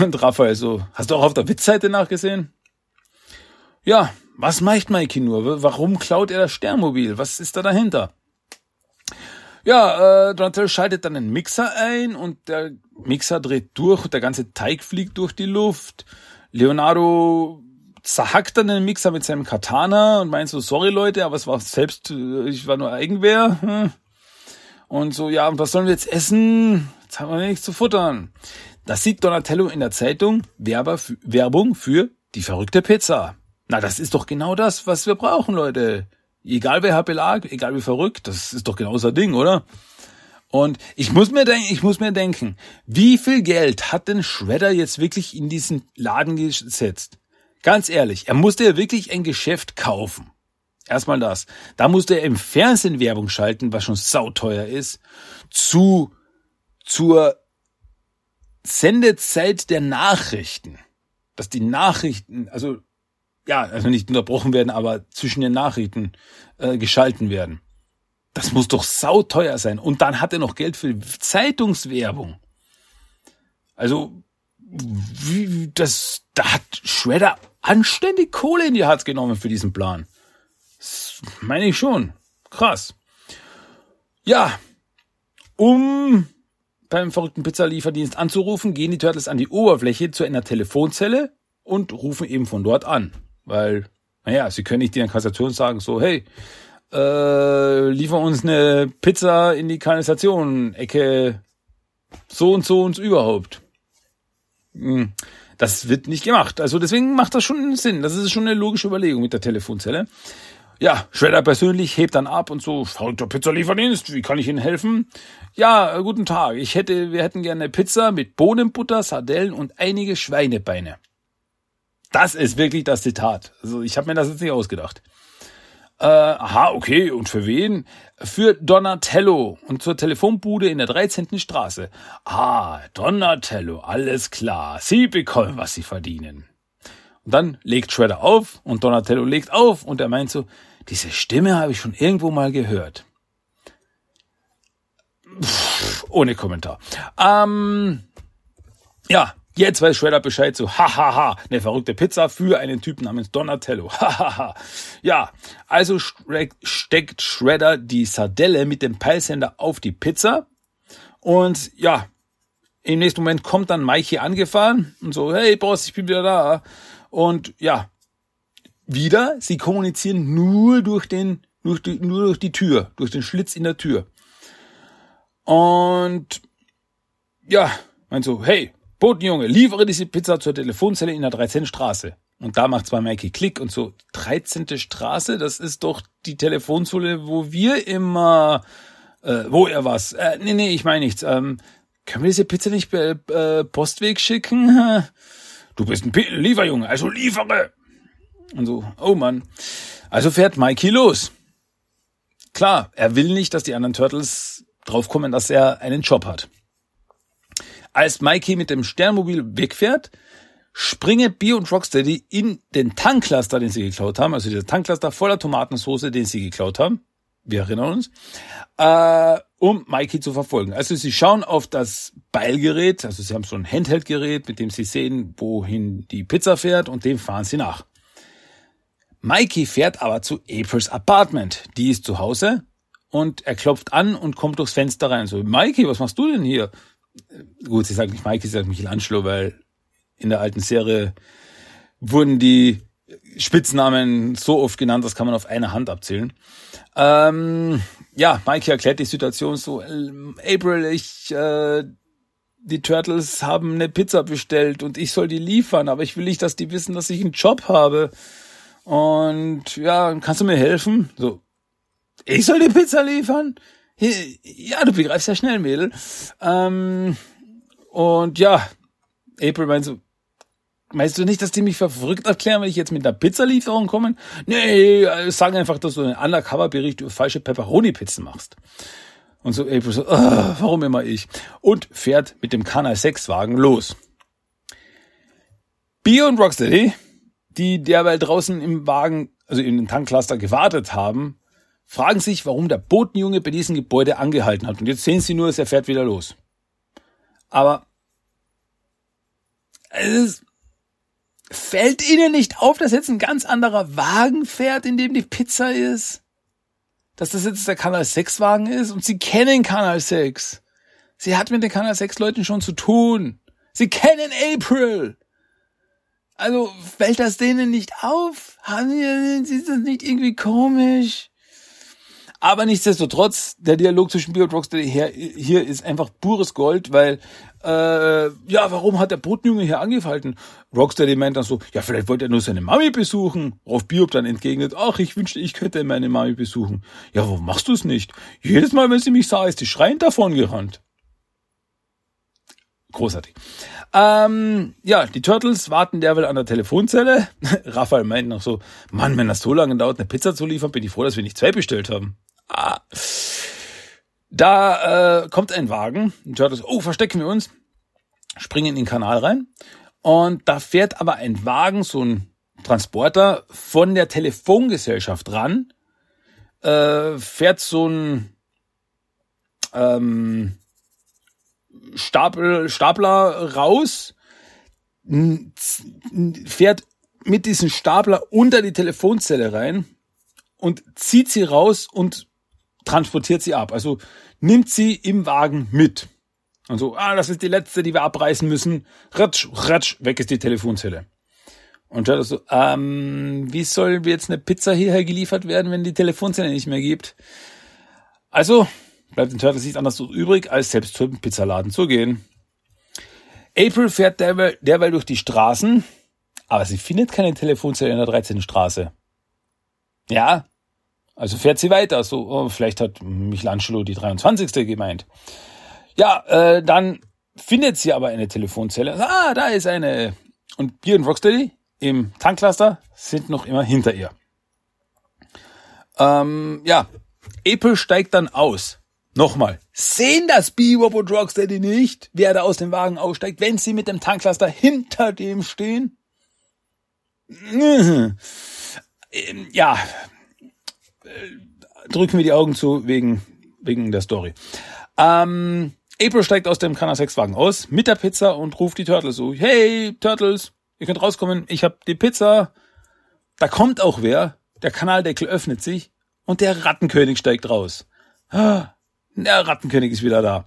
Und Raphael so, hast du auch auf der Witzseite nachgesehen? Ja, was meint Mikey nur? Warum klaut er das Sternmobil? Was ist da dahinter? Ja, äh, Donatello schaltet dann einen Mixer ein und der Mixer dreht durch und der ganze Teig fliegt durch die Luft. Leonardo zerhackt dann den Mixer mit seinem Katana und meint so, sorry Leute, aber es war selbst, äh, ich war nur Eigenwehr. Hm. Und so, ja, und was sollen wir jetzt essen? Jetzt haben wir nichts zu futtern. Das sieht Donatello in der Zeitung Werbung für die verrückte Pizza. Na, das ist doch genau das, was wir brauchen, Leute. Egal wer Belag, egal wie verrückt, das ist doch genau ein Ding, oder? Und ich muss mir denken, ich muss mir denken, wie viel Geld hat denn Shredder jetzt wirklich in diesen Laden gesetzt? Ganz ehrlich, er musste ja wirklich ein Geschäft kaufen. Erstmal das. Da musste er im Fernsehen Werbung schalten, was schon sauteuer ist, zu, zur Sendezeit der Nachrichten. Dass die Nachrichten, also, ja, also nicht unterbrochen werden, aber zwischen den Nachrichten äh, geschalten werden. Das muss doch sauteuer sein. Und dann hat er noch Geld für Zeitungswerbung. Also, wie, das, da hat Shredder anständig Kohle in die Hand genommen für diesen Plan. Das meine ich schon. Krass. Ja, um beim verrückten Pizzalieferdienst anzurufen, gehen die Turtles an die Oberfläche zu einer Telefonzelle und rufen eben von dort an. Weil, naja, sie können nicht die Kassation sagen, so, hey, äh, liefer uns eine Pizza in die Kanalisation, Ecke so und so und überhaupt. Hm, das wird nicht gemacht. Also deswegen macht das schon Sinn. Das ist schon eine logische Überlegung mit der Telefonzelle. Ja, Shredder persönlich hebt dann ab und so, verrückter Pizzalieferdienst, wie kann ich Ihnen helfen? Ja, äh, guten Tag. Ich hätte, wir hätten gerne Pizza mit Bohnenbutter, Sardellen und einige Schweinebeine. Das ist wirklich das Zitat. Also ich habe mir das jetzt nicht ausgedacht. Äh, aha, okay. Und für wen? Für Donatello und zur Telefonbude in der 13. Straße. Ah, Donatello, alles klar. Sie bekommen, was Sie verdienen. Und dann legt Shredder auf und Donatello legt auf und er meint so, diese Stimme habe ich schon irgendwo mal gehört. Pff, ohne Kommentar. Ähm, ja, Jetzt weiß Shredder Bescheid so, hahaha, ha, ha, eine verrückte Pizza für einen Typen namens Donatello. Hahaha. ja, also steckt Shredder die Sardelle mit dem Peilsender auf die Pizza. Und ja, im nächsten Moment kommt dann Mikey angefahren und so, hey Boss, ich bin wieder da. Und ja, wieder, sie kommunizieren nur durch den, durch die, nur durch die Tür, durch den Schlitz in der Tür. Und ja, meint so, hey, Botenjunge, liefere diese Pizza zur Telefonzelle in der 13. Straße. Und da macht zwar Mikey Klick und so, 13. Straße, das ist doch die Telefonzelle, wo wir immer, äh, wo er was? Äh, nee, nee, ich meine nichts. Ähm, können wir diese Pizza nicht per äh, Postweg schicken? Du bist ein P Lieferjunge, also liefere! Und so, oh Mann. Also fährt Mikey los. Klar, er will nicht, dass die anderen Turtles draufkommen, dass er einen Job hat. Als Mikey mit dem Sternmobil wegfährt, springe Bio und Rocksteady in den Tanklaster, den sie geklaut haben, also dieser Tanklaster voller Tomatensauce, den sie geklaut haben. Wir erinnern uns, äh, um Mikey zu verfolgen. Also sie schauen auf das Beilgerät, also sie haben so ein Handheldgerät, mit dem sie sehen, wohin die Pizza fährt und dem fahren sie nach. Mikey fährt aber zu Aprils Apartment. Die ist zu Hause und er klopft an und kommt durchs Fenster rein. So, Mikey, was machst du denn hier? Gut, sie sagt nicht Mikey, sie sagt Michelangelo, weil in der alten Serie wurden die Spitznamen so oft genannt, das kann man auf eine Hand abzählen. Ähm, ja, Mikey erklärt die Situation so, April, ich, äh, die Turtles haben eine Pizza bestellt und ich soll die liefern, aber ich will nicht, dass die wissen, dass ich einen Job habe. Und ja, kannst du mir helfen? So, ich soll die Pizza liefern? Ja, du begreifst ja schnell, Mädel. Ähm, und ja, April meint so, meinst du nicht, dass die mich verrückt erklären, wenn ich jetzt mit einer Pizzalieferung komme? Nee, äh, sagen einfach, dass du einen Undercover-Bericht über falsche Pepperoni-Pizzen machst. Und so April so, oh, warum immer ich? Und fährt mit dem Kanal 6 Wagen los. Bio und Rocksteady, die derweil draußen im Wagen, also in den Tankcluster gewartet haben, fragen sich, warum der Botenjunge bei diesem Gebäude angehalten hat. Und jetzt sehen sie nur, er fährt wieder los. Aber es fällt ihnen nicht auf, dass jetzt ein ganz anderer Wagen fährt, in dem die Pizza ist? Dass das jetzt der Kanal 6 Wagen ist? Und sie kennen Kanal 6. Sie hat mit den Kanal 6 Leuten schon zu tun. Sie kennen April. Also fällt das denen nicht auf? Haben sie, das nicht irgendwie komisch? Aber nichtsdestotrotz, der Dialog zwischen Bio und hier, hier ist einfach pures Gold, weil äh, ja, warum hat der Botenjunge hier angefallen? Rocksteady meint dann so, ja, vielleicht wollte er nur seine Mami besuchen. Worauf Biob dann entgegnet, ach, ich wünschte, ich könnte meine Mami besuchen. Ja, warum machst du es nicht? Jedes Mal, wenn sie mich sah, ist sie schreiend davon gerannt. Großartig. Ähm, ja, die Turtles warten derweil an der Telefonzelle. Raphael meint noch so, Mann, wenn das so lange dauert, eine Pizza zu liefern, bin ich froh, dass wir nicht zwei bestellt haben. Da äh, kommt ein Wagen. Die Turtles, oh, verstecken wir uns. Springen in den Kanal rein. Und da fährt aber ein Wagen, so ein Transporter, von der Telefongesellschaft ran. Äh, fährt so ein ähm, Stapel, Stapler raus, fährt mit diesem Stapler unter die Telefonzelle rein und zieht sie raus und transportiert sie ab. Also nimmt sie im Wagen mit. Und so, ah, das ist die letzte, die wir abreißen müssen. Ratsch, ratsch, weg ist die Telefonzelle. Und Turtles so, ähm, wie soll jetzt eine Pizza hierher geliefert werden, wenn die Telefonzelle nicht mehr gibt? Also bleibt den Turtles nichts anderes übrig, als selbst zum Pizzaladen zu gehen. April fährt derweil, derweil durch die Straßen, aber sie findet keine Telefonzelle in der 13. Straße. Ja, also fährt sie weiter. So, oh, vielleicht hat Michelangelo die 23. gemeint. Ja, äh, dann findet sie aber eine Telefonzelle. Ah, da ist eine. Und Bier und Rocksteady im Tanklaster sind noch immer hinter ihr. Ähm, ja, April steigt dann aus. Nochmal. Sehen das Bebop und Rocksteady nicht, wer da aus dem Wagen aussteigt, wenn sie mit dem Tanklaster hinter dem stehen? Ja, drücken wir die Augen zu wegen, wegen der Story. Ähm, April steigt aus dem Kanal 6 Wagen aus mit der Pizza und ruft die Turtles so, hey Turtles, ihr könnt rauskommen, ich hab die Pizza. Da kommt auch wer, der Kanaldeckel öffnet sich und der Rattenkönig steigt raus. Der Rattenkönig ist wieder da.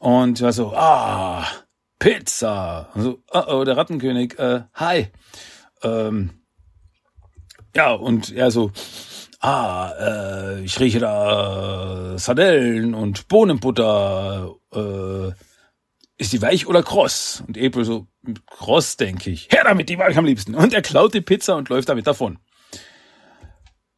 Und ich war so, ah, Pizza. Und so, oh, oh, der Rattenkönig, äh, hi. Ähm, ja, und er so, ah, äh, ich rieche da äh, Sardellen und Bohnenbutter. Äh, ist die weich oder kross? Und April so, kross, denke ich. Her damit, die mag ich am liebsten. Und er klaut die Pizza und läuft damit davon.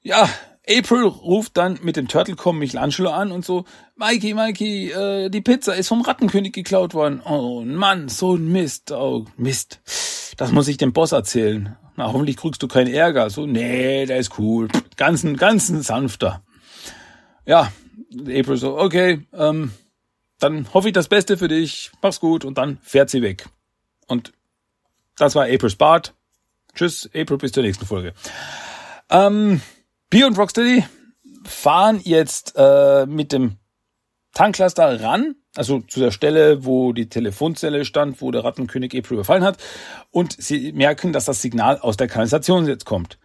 Ja, April ruft dann mit dem Turtle-Com Michelangelo an und so, Mikey, Mikey, äh, die Pizza ist vom Rattenkönig geklaut worden. Oh Mann, so ein Mist. Oh, Mist. Das muss ich dem Boss erzählen. Na, hoffentlich kriegst du keinen Ärger. So, nee, der ist cool. Ganz, ganz sanfter. Ja, April so, okay, ähm, dann hoffe ich das Beste für dich. Mach's gut. Und dann fährt sie weg. Und das war Aprils Bart. Tschüss, April, bis zur nächsten Folge. Ähm, B und Rocksteady fahren jetzt äh, mit dem Tanklaster ran also zu der Stelle, wo die Telefonzelle stand, wo der Rattenkönig April überfallen hat. Und sie merken, dass das Signal aus der Kanalisation jetzt kommt.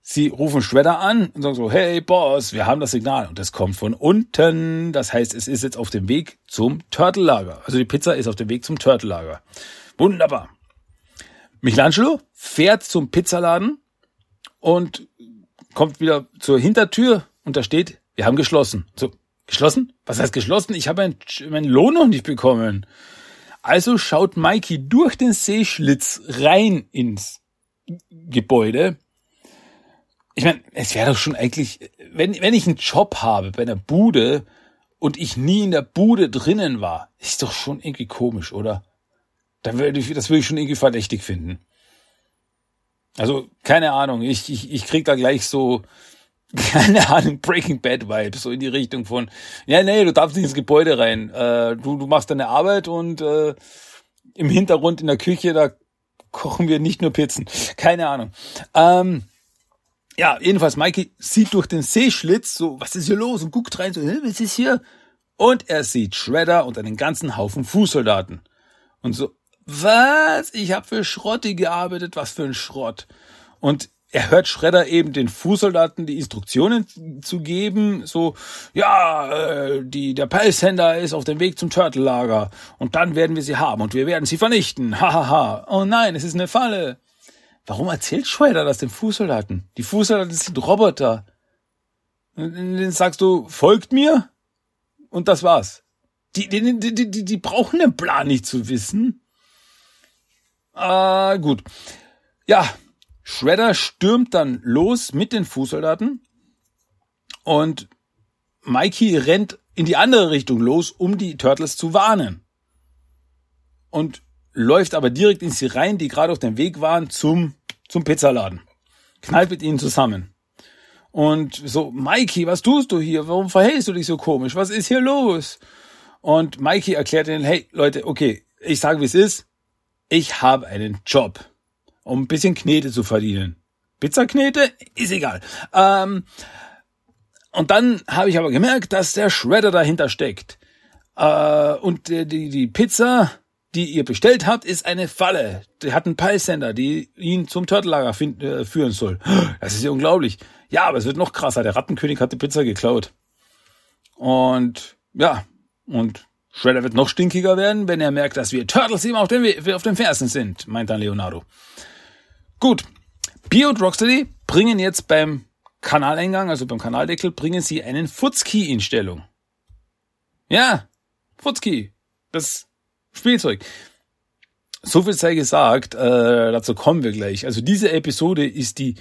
Sie rufen Shredder an und sagen so, hey Boss, wir haben das Signal. Und das kommt von unten. Das heißt, es ist jetzt auf dem Weg zum Turtle-Lager. Also die Pizza ist auf dem Weg zum Turtle-Lager. Wunderbar. Michelangelo fährt zum Pizzaladen und kommt wieder zur Hintertür und da steht, wir haben geschlossen. So, Geschlossen? Was heißt geschlossen? Ich habe meinen Lohn noch nicht bekommen. Also schaut Mikey durch den Seeschlitz rein ins Gebäude. Ich meine, es wäre doch schon eigentlich, wenn, wenn ich einen Job habe bei einer Bude und ich nie in der Bude drinnen war, ist doch schon irgendwie komisch, oder? Dann würde ich, das würde ich schon irgendwie verdächtig finden. Also, keine Ahnung, ich, ich, ich krieg da gleich so, keine Ahnung, Breaking Bad Vibes, so in die Richtung von, ja, nee, du darfst nicht ins Gebäude rein. Äh, du, du machst deine Arbeit und äh, im Hintergrund in der Küche, da kochen wir nicht nur Pizzen. Keine Ahnung. Ähm, ja, jedenfalls, Mikey sieht durch den Seeschlitz so, was ist hier los? Und guckt rein, so, was ist hier? Und er sieht Shredder und einen ganzen Haufen Fußsoldaten. Und so, was? Ich habe für Schrotti gearbeitet, was für ein Schrott. Und er hört Schredder eben den Fußsoldaten die Instruktionen zu geben, so, ja, äh, die, der Peilsender ist auf dem Weg zum Turtle-Lager und dann werden wir sie haben und wir werden sie vernichten, hahaha. Ha, ha. Oh nein, es ist eine Falle. Warum erzählt Schredder das den Fußsoldaten? Die Fußsoldaten sind Roboter. Und dann sagst du, folgt mir und das war's. Die, die, die, die, die brauchen den Plan nicht zu wissen. Ah, gut. Ja, Shredder stürmt dann los mit den Fußsoldaten und Mikey rennt in die andere Richtung los, um die Turtles zu warnen. Und läuft aber direkt in sie rein, die gerade auf dem Weg waren zum, zum Pizzaladen. Knallt mit ihnen zusammen. Und so, Mikey, was tust du hier? Warum verhältst du dich so komisch? Was ist hier los? Und Mikey erklärt ihnen, hey Leute, okay, ich sage, wie es ist. Ich habe einen Job um ein bisschen Knete zu verdienen. Pizzaknete? Ist egal. Ähm, und dann habe ich aber gemerkt, dass der Shredder dahinter steckt. Äh, und die, die, die Pizza, die ihr bestellt habt, ist eine Falle. Der hat einen Peilsender, die ihn zum Turtellager äh, führen soll. Das ist ja unglaublich. Ja, aber es wird noch krasser. Der Rattenkönig hat die Pizza geklaut. Und ja, und Shredder wird noch stinkiger werden, wenn er merkt, dass wir Turtles ihm auf den, auf den Fersen sind, meint dann Leonardo. Gut. Bio und Rocksteady bringen jetzt beim Kanaleingang, also beim Kanaldeckel, bringen sie einen Futzki in Stellung. Ja, Futzki. Das Spielzeug. So viel sei gesagt, äh, dazu kommen wir gleich. Also diese Episode ist die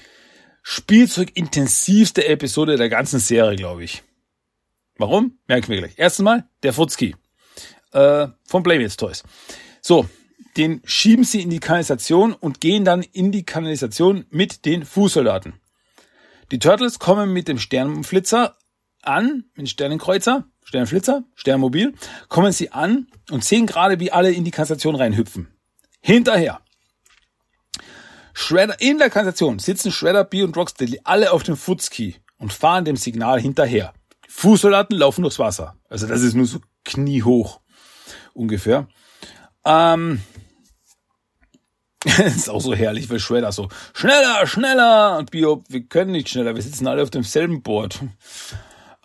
spielzeugintensivste Episode der ganzen Serie, glaube ich. Warum? Merken wir gleich. Erstens mal der Futzki äh, von Playmates Toys. So, den schieben sie in die Kanalisation und gehen dann in die Kanalisation mit den Fußsoldaten. Die Turtles kommen mit dem Sternenflitzer an, mit dem Sternenkreuzer, Sternenflitzer, Sternmobil, kommen sie an und sehen gerade, wie alle in die Kanalisation reinhüpfen. Hinterher. Shredder, in der Kanalisation sitzen Shredder, B und Rocksteady alle auf dem Footski und fahren dem Signal hinterher. Fußsoldaten laufen durchs Wasser. Also das ist nur so kniehoch ungefähr. Ähm, ist auch so herrlich, weil Shredder so schneller, schneller und Bio, wir können nicht schneller, wir sitzen alle auf demselben Board.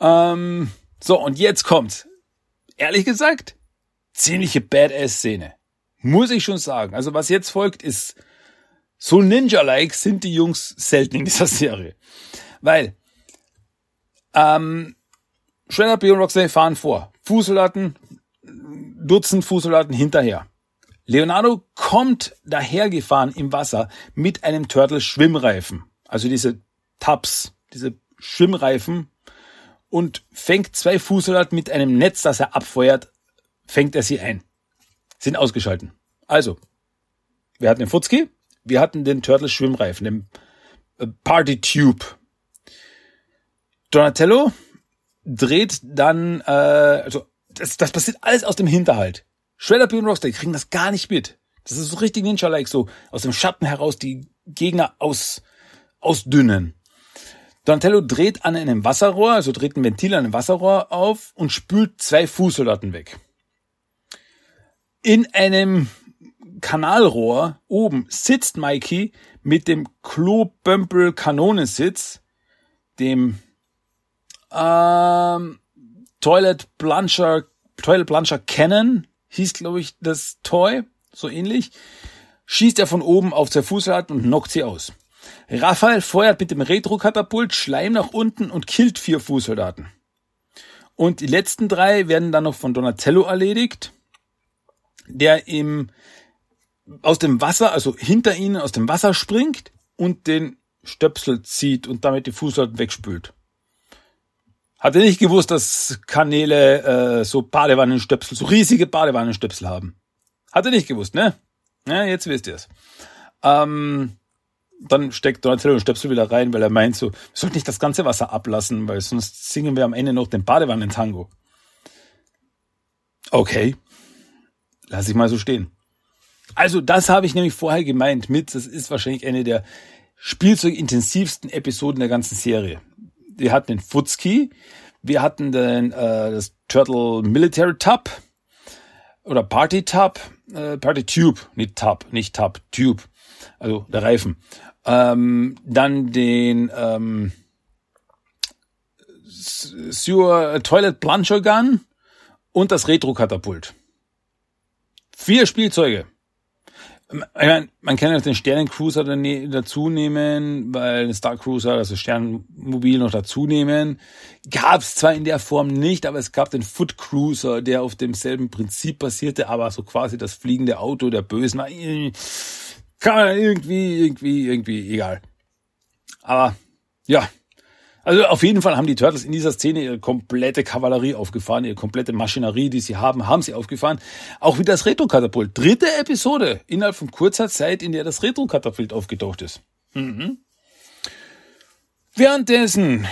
Ähm, so und jetzt kommt's. Ehrlich gesagt, ziemliche Badass-Szene. Muss ich schon sagen. Also was jetzt folgt, ist so Ninja-like sind die Jungs selten in dieser Serie. Weil ähm, Shredder, B und Roxanne fahren vor. Fußsoldaten, Dutzend Fußsoldaten hinterher. Leonardo kommt dahergefahren im Wasser mit einem Turtle-Schwimmreifen. Also diese Tabs, diese Schwimmreifen und fängt zwei Fußsoldaten mit einem Netz, das er abfeuert, fängt er sie ein sind ausgeschalten. Also, wir hatten den Futzki, wir hatten den Turtle Schwimmreifen, den äh, Party Tube. Donatello dreht dann, äh, also das, das passiert alles aus dem Hinterhalt. Shredder, B und Rocksteady kriegen das gar nicht mit. Das ist so richtig Ninja-like, so aus dem Schatten heraus die Gegner aus, ausdünnen. Donatello dreht an einem Wasserrohr, also dreht ein Ventil an einem Wasserrohr auf und spült zwei Fußsoldaten weg. In einem Kanalrohr oben sitzt Mikey mit dem Klobömpel Kanonensitz, dem ähm, Toilet Plunger, Toilet Plunger Cannon hieß glaube ich das Toy, so ähnlich, schießt er von oben auf der Fußrad und knockt sie aus. Raphael feuert mit dem Retro-Katapult Schleim nach unten und killt vier Fußsoldaten. Und die letzten drei werden dann noch von Donatello erledigt der im, aus dem Wasser, also hinter ihnen aus dem Wasser springt und den Stöpsel zieht und damit die Fußsoldaten wegspült. Hatte nicht gewusst, dass Kanäle äh, so Badewannenstöpsel, so riesige Badewannenstöpsel haben. Hatte nicht gewusst, ne? Ja, jetzt wisst ihr es. Ähm, dann steckt Donatello den Stöpsel wieder rein, weil er meint so, wir sollten nicht das ganze Wasser ablassen, weil sonst singen wir am Ende noch den Badewannentango. Okay, Lass ich mal so stehen. Also das habe ich nämlich vorher gemeint mit, das ist wahrscheinlich eine der spielzeugintensivsten Episoden der ganzen Serie. Wir hatten den Futzki, wir hatten den, äh, das Turtle Military Tub oder Party Tub, äh, Party Tube, nicht Tub, nicht Tub, Tube, also der Reifen. Ähm, dann den ähm, Sewer Toilet Plunger Gun und das Retro-Katapult. Vier Spielzeuge. Ich meine, man kann ja den Sternencruiser dazu nehmen, weil den Star Cruiser, also Sternmobil noch dazu nehmen. Gab es zwar in der Form nicht, aber es gab den Foot Cruiser, der auf demselben Prinzip basierte, aber so quasi das fliegende Auto der Bösen kann man irgendwie, irgendwie, irgendwie, egal. Aber ja, also auf jeden Fall haben die Turtles in dieser Szene ihre komplette Kavallerie aufgefahren, ihre komplette Maschinerie, die sie haben, haben sie aufgefahren. Auch wie das Retro-Katapult. Dritte Episode innerhalb von kurzer Zeit, in der das Retro-Katapult aufgetaucht ist. Mhm. Währenddessen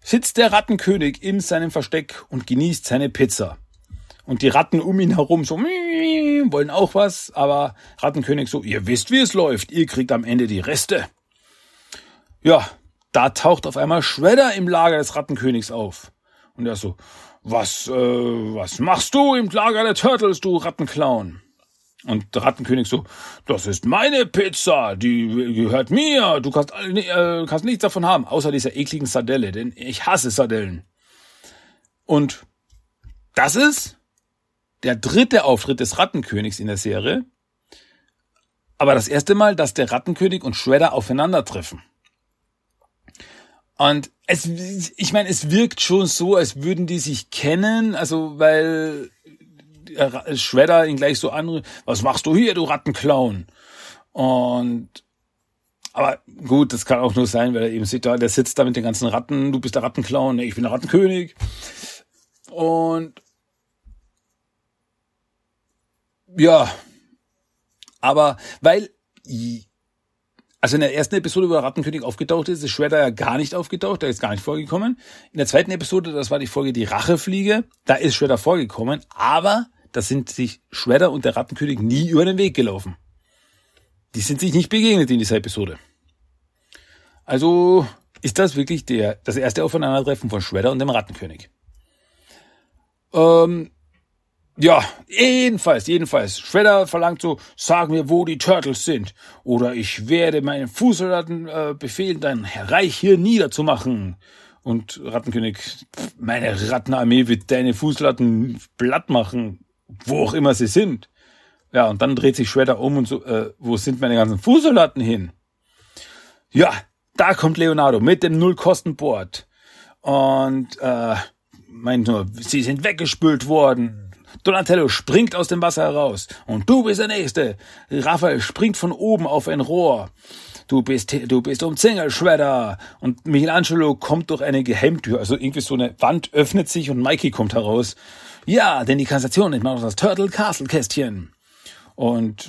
sitzt der Rattenkönig in seinem Versteck und genießt seine Pizza. Und die Ratten um ihn herum so wollen auch was, aber Rattenkönig so, ihr wisst, wie es läuft, ihr kriegt am Ende die Reste. Ja, da taucht auf einmal Shredder im Lager des Rattenkönigs auf. Und er so, was, äh, was machst du im Lager der Turtles, du Rattenclown? Und der Rattenkönig so, das ist meine Pizza, die gehört mir, du kannst, äh, kannst nichts davon haben, außer dieser ekligen Sardelle, denn ich hasse Sardellen. Und das ist der dritte Auftritt des Rattenkönigs in der Serie. Aber das erste Mal, dass der Rattenkönig und Shredder aufeinandertreffen. Und es, ich meine, es wirkt schon so, als würden die sich kennen, also weil Shredder ihn gleich so an, was machst du hier, du Rattenclown? Und aber gut, das kann auch nur sein, weil er eben sieht, der sitzt da mit den ganzen Ratten, du bist der Rattenclown, ich bin der Rattenkönig. Und ja, aber weil also in der ersten Episode, wo der Rattenkönig aufgetaucht ist, ist Shredder ja gar nicht aufgetaucht, der ist gar nicht vorgekommen. In der zweiten Episode, das war die Folge Die Rachefliege, da ist Shredder vorgekommen, aber da sind sich Shredder und der Rattenkönig nie über den Weg gelaufen. Die sind sich nicht begegnet in dieser Episode. Also ist das wirklich der, das erste Aufeinandertreffen von Shredder und dem Rattenkönig. Ähm, ja, jedenfalls, jedenfalls. Shredder verlangt so, sag mir, wo die Turtles sind. Oder ich werde meinen Fußsoldaten äh, befehlen, dein Reich hier niederzumachen. Und Rattenkönig, meine Rattenarmee wird deine Fußsoldaten platt machen wo auch immer sie sind. Ja, und dann dreht sich Shredder um und so, äh, wo sind meine ganzen Fußsoldaten hin? Ja, da kommt Leonardo mit dem Nullkostenboard. Und äh, meint nur, sie sind weggespült worden. Donatello springt aus dem Wasser heraus. Und du bist der Nächste. Raphael springt von oben auf ein Rohr. Du bist, du bist umzingelt, Shredder. Und Michelangelo kommt durch eine Geheimtür. Also irgendwie so eine Wand öffnet sich und Mikey kommt heraus. Ja, denn die Kassation nimmt noch das Turtle Castle Kästchen. Und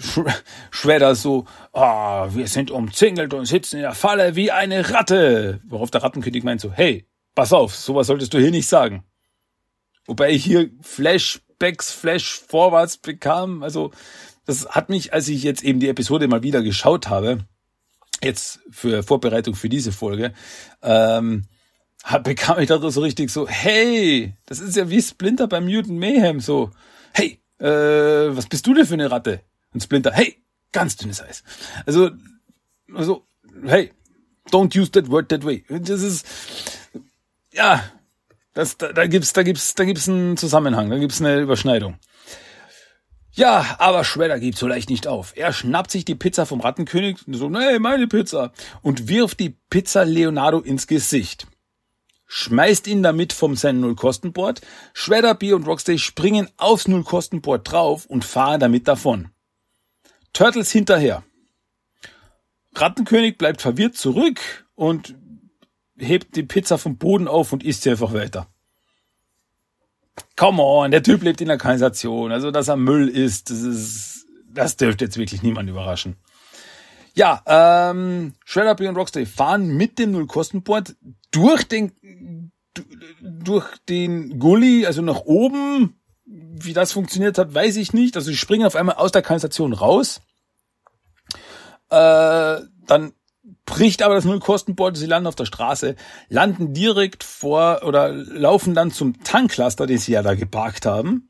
Shredder so, ah, oh, wir sind umzingelt und sitzen in der Falle wie eine Ratte. Worauf der Rattenkönig meint so, hey, pass auf, sowas solltest du hier nicht sagen. Wobei ich hier Flashbacks, Flash vorwärts bekam. Also, das hat mich, als ich jetzt eben die Episode mal wieder geschaut habe, jetzt für Vorbereitung für diese Folge, ähm, bekam ich da so richtig so, hey, das ist ja wie Splinter beim Mutant Mayhem, so, hey, äh, was bist du denn für eine Ratte? Und Splinter, hey, ganz dünnes Eis. Also, also, hey, don't use that word that way. Das ist, ja, das, da, da gibt's, da gibt's, da gibt's einen Zusammenhang, da gibt's eine Überschneidung. Ja, aber Shredder gibt so leicht nicht auf. Er schnappt sich die Pizza vom Rattenkönig und so, hey, meine Pizza, und wirft die Pizza Leonardo ins Gesicht schmeißt ihn damit vom sein Nullkostenboard. Shredder, B und Rocksteady springen aufs Nullkostenboard drauf und fahren damit davon. Turtles hinterher. Rattenkönig bleibt verwirrt zurück und hebt die Pizza vom Boden auf und isst sie einfach weiter. Come on, der Typ lebt in der Kanalisation. Also, dass er Müll isst, das ist, das dürfte jetzt wirklich niemand überraschen. Ja, ähm, Shredder, und Rocksteady fahren mit dem Nullkostenboard durch den, durch den Gully, also nach oben. Wie das funktioniert hat, weiß ich nicht. Also sie springen auf einmal aus der Kanalisation raus. Äh, dann bricht aber das Nullkostenboard, sie landen auf der Straße, landen direkt vor oder laufen dann zum Tanklaster, den sie ja da geparkt haben.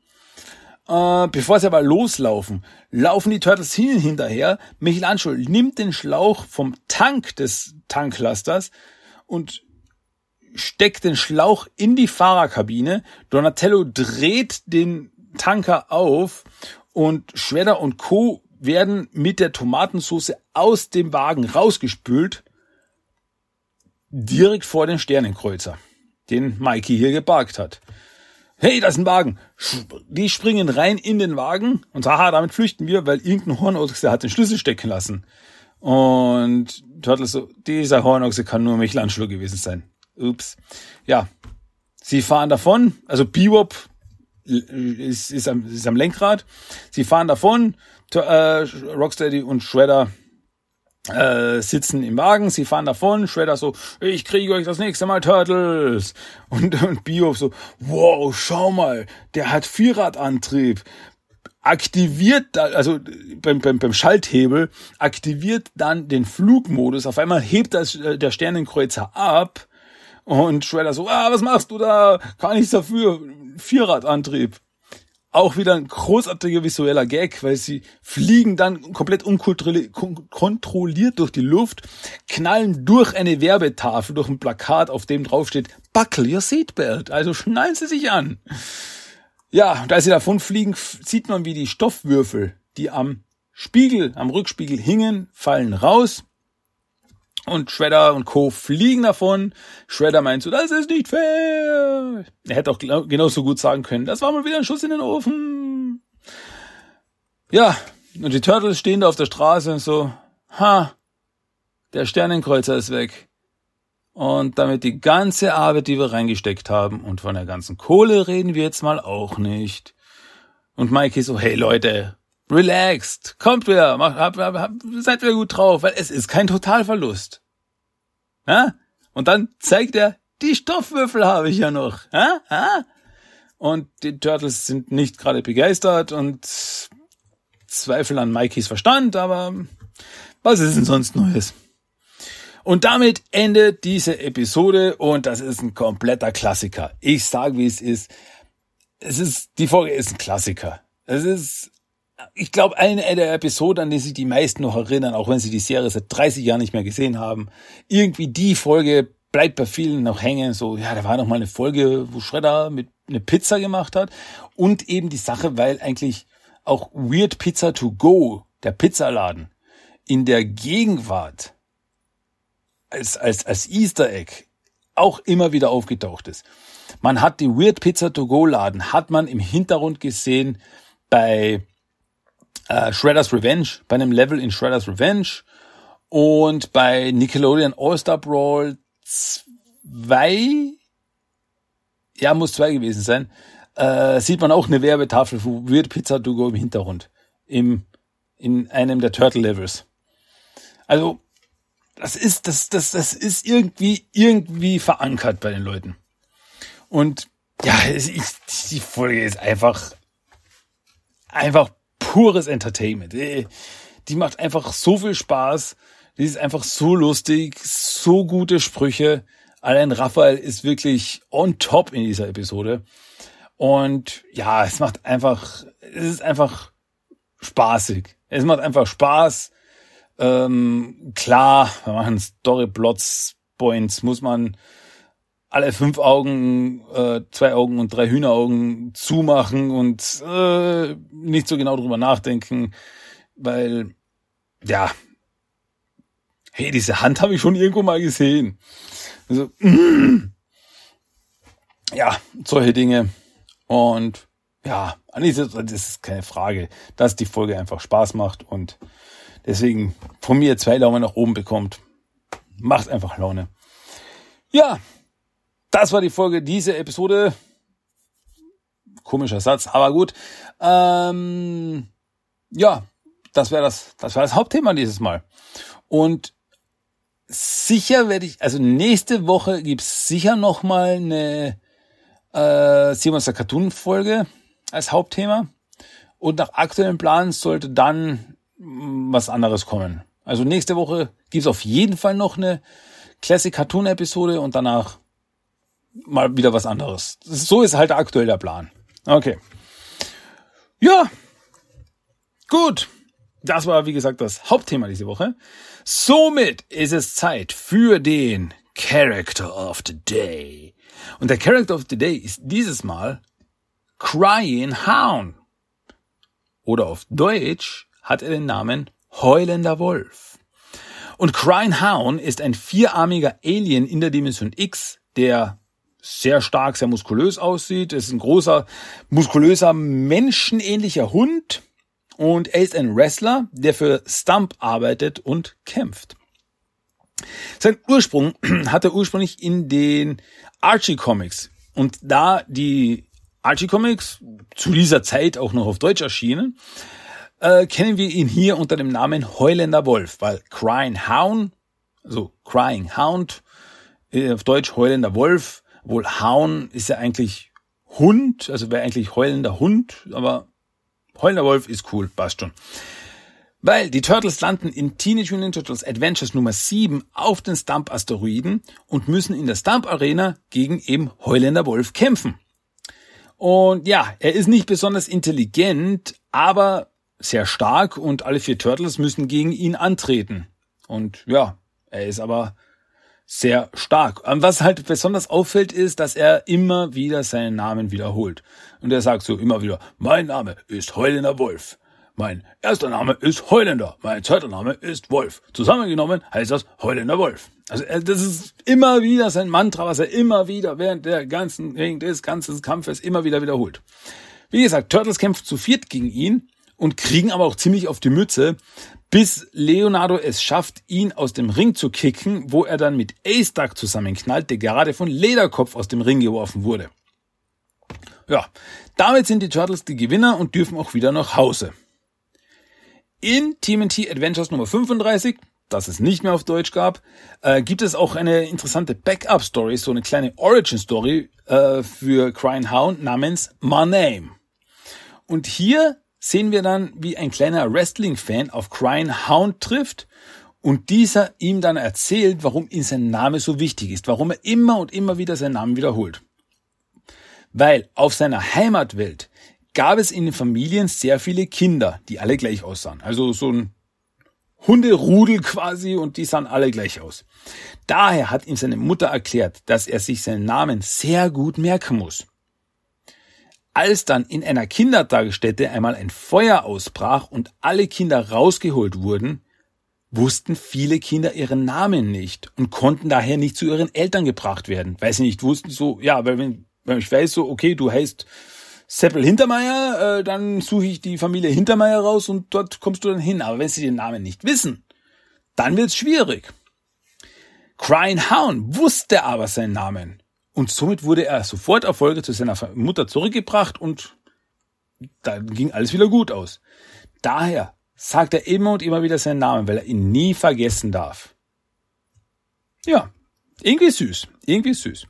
Äh, bevor sie aber loslaufen, laufen die Turtles hin hinterher. Michelangelo nimmt den Schlauch vom Tank des Tanklasters und steckt den Schlauch in die Fahrerkabine. Donatello dreht den Tanker auf und Schwedder und Co. werden mit der Tomatensauce aus dem Wagen rausgespült. Direkt vor den Sternenkreuzer, den Mikey hier geparkt hat. Hey, das ist ein Wagen. Die springen rein in den Wagen und haha, damit flüchten wir, weil irgendein Hornochse hat den Schlüssel stecken lassen. Und Turtles so, dieser Hornochse kann nur Michelangelo gewesen sein. Ups. Ja, sie fahren davon, also Bebop ist, ist, am, ist am Lenkrad. Sie fahren davon, äh, Rocksteady und Shredder äh, sitzen im Wagen, sie fahren davon, Shredder so, ich kriege euch das nächste Mal Turtles. Und, und Bio so, wow, schau mal, der hat Vierradantrieb. Aktiviert, also beim, beim, beim Schalthebel, aktiviert dann den Flugmodus. Auf einmal hebt das, äh, der Sternenkreuzer ab und Shredder so, ah, was machst du da? Kann nichts dafür. Vierradantrieb. Auch wieder ein großartiger visueller Gag, weil sie fliegen dann komplett unkontrolliert durch die Luft, knallen durch eine Werbetafel, durch ein Plakat, auf dem draufsteht, Buckle your seatbelt, also schnallen Sie sich an. Ja, und als sie davon fliegen, sieht man, wie die Stoffwürfel, die am Spiegel, am Rückspiegel hingen, fallen raus. Und Shredder und Co. fliegen davon. Shredder meint so, das ist nicht fair. Er hätte auch genauso gut sagen können, das war mal wieder ein Schuss in den Ofen. Ja, und die Turtles stehen da auf der Straße und so, ha, der Sternenkreuzer ist weg. Und damit die ganze Arbeit, die wir reingesteckt haben, und von der ganzen Kohle reden wir jetzt mal auch nicht. Und Mikey so, hey Leute, relaxed, kommt wieder, macht, hab, hab, hab, seid wieder gut drauf, weil es ist kein Totalverlust. Ja? Und dann zeigt er, die Stoffwürfel habe ich ja noch. Ja? Ja? Und die Turtles sind nicht gerade begeistert und zweifeln an Mikeys Verstand, aber was ist denn sonst Neues? Und damit endet diese Episode und das ist ein kompletter Klassiker. Ich sage, wie es ist. Es ist, die Folge ist ein Klassiker. Es ist, ich glaube, eine der Episoden, an die sich die meisten noch erinnern, auch wenn sie die Serie seit 30 Jahren nicht mehr gesehen haben. Irgendwie die Folge bleibt bei vielen noch hängen. So, ja, da war noch mal eine Folge, wo Shredder mit eine Pizza gemacht hat. Und eben die Sache, weil eigentlich auch Weird Pizza to Go, der Pizzaladen, in der Gegenwart als, als, als Easter Egg auch immer wieder aufgetaucht ist. Man hat die Weird Pizza to Go Laden, hat man im Hintergrund gesehen bei äh, Shredder's Revenge, bei einem Level in Shredder's Revenge und bei Nickelodeon All-Star Brawl 2, ja, muss zwei gewesen sein, äh, sieht man auch eine Werbetafel für Weird Pizza to im Hintergrund. Im, in einem der Turtle Levels. Also, das ist, das, das, das ist irgendwie, irgendwie verankert bei den Leuten. Und ja, ich, die Folge ist einfach, einfach pures Entertainment. Die macht einfach so viel Spaß. Die ist einfach so lustig, so gute Sprüche. Allein Raphael ist wirklich on top in dieser Episode. Und ja, es macht einfach, es ist einfach spaßig. Es macht einfach Spaß. Ähm, klar, wir machen Storyplots, Points, muss man alle fünf Augen, äh, zwei Augen und drei Hühneraugen zumachen und äh, nicht so genau drüber nachdenken, weil ja, hey, diese Hand habe ich schon irgendwo mal gesehen. Also, mm, ja, solche Dinge. Und ja, das ist keine Frage, dass die Folge einfach Spaß macht und Deswegen von mir zwei Daumen nach oben bekommt. Macht einfach Laune. Ja, das war die Folge dieser Episode. Komischer Satz, aber gut. Ähm, ja, das wäre das, das war das Hauptthema dieses Mal. Und sicher werde ich, also nächste Woche gibt's sicher noch mal eine äh, Simons der Cartoon Folge als Hauptthema. Und nach aktuellen Plan sollte dann was anderes kommen. Also nächste Woche gibt's auf jeden Fall noch eine Classic Cartoon Episode und danach mal wieder was anderes. So ist halt aktuell der Plan. Okay. Ja. Gut. Das war, wie gesagt, das Hauptthema diese Woche. Somit ist es Zeit für den Character of the Day. Und der Character of the Day ist dieses Mal Crying Hound. Oder auf Deutsch hat er den Namen Heulender Wolf. Und Crying Hound ist ein vierarmiger Alien in der Dimension X, der sehr stark, sehr muskulös aussieht. Es ist ein großer, muskulöser, menschenähnlicher Hund. Und er ist ein Wrestler, der für Stump arbeitet und kämpft. Sein Ursprung hat er ursprünglich in den Archie Comics. Und da die Archie Comics zu dieser Zeit auch noch auf Deutsch erschienen, äh, kennen wir ihn hier unter dem Namen Heulender Wolf, weil Crying Hound, also Crying Hound, äh, auf Deutsch Heulender Wolf, wohl Hound ist ja eigentlich Hund, also wäre eigentlich heulender Hund, aber Heulender Wolf ist cool, passt schon. Weil die Turtles landen in Teenage Mutant Turtles Adventures Nummer 7 auf den Stump-Asteroiden und müssen in der Stump-Arena gegen eben Heulender Wolf kämpfen. Und ja, er ist nicht besonders intelligent, aber sehr stark und alle vier Turtles müssen gegen ihn antreten. Und ja, er ist aber sehr stark. Was halt besonders auffällt, ist, dass er immer wieder seinen Namen wiederholt. Und er sagt so immer wieder, mein Name ist Heulender Wolf. Mein erster Name ist Heulender. Mein zweiter Name ist Wolf. Zusammengenommen heißt das Heulender Wolf. Also das ist immer wieder sein Mantra, was er immer wieder während der ganzen, während des ganzen Kampfes immer wieder wiederholt. Wie gesagt, Turtles kämpft zu viert gegen ihn und kriegen aber auch ziemlich auf die Mütze, bis Leonardo es schafft, ihn aus dem Ring zu kicken, wo er dann mit Ace Duck zusammenknallt, der gerade von Lederkopf aus dem Ring geworfen wurde. Ja, damit sind die Turtles die Gewinner und dürfen auch wieder nach Hause. In TMNT Adventures Nummer 35, das es nicht mehr auf Deutsch gab, äh, gibt es auch eine interessante Backup-Story, so eine kleine Origin-Story äh, für Crying Hound namens My Name. Und hier sehen wir dann, wie ein kleiner Wrestling-Fan auf Crying Hound trifft und dieser ihm dann erzählt, warum ihm sein Name so wichtig ist, warum er immer und immer wieder seinen Namen wiederholt. Weil auf seiner Heimatwelt gab es in den Familien sehr viele Kinder, die alle gleich aussahen. Also so ein Hunderudel quasi und die sahen alle gleich aus. Daher hat ihm seine Mutter erklärt, dass er sich seinen Namen sehr gut merken muss. Als dann in einer Kindertagesstätte einmal ein Feuer ausbrach und alle Kinder rausgeholt wurden, wussten viele Kinder ihren Namen nicht und konnten daher nicht zu ihren Eltern gebracht werden, weil sie nicht wussten, so, ja, weil wenn, wenn ich weiß, so, okay, du heißt Seppel Hintermeier, äh, dann suche ich die Familie Hintermeier raus und dort kommst du dann hin. Aber wenn sie den Namen nicht wissen, dann wird's schwierig. Crying Hound wusste aber seinen Namen und somit wurde er sofort Erfolge zu seiner Mutter zurückgebracht und dann ging alles wieder gut aus. Daher sagt er immer und immer wieder seinen Namen, weil er ihn nie vergessen darf. Ja, irgendwie süß, irgendwie süß.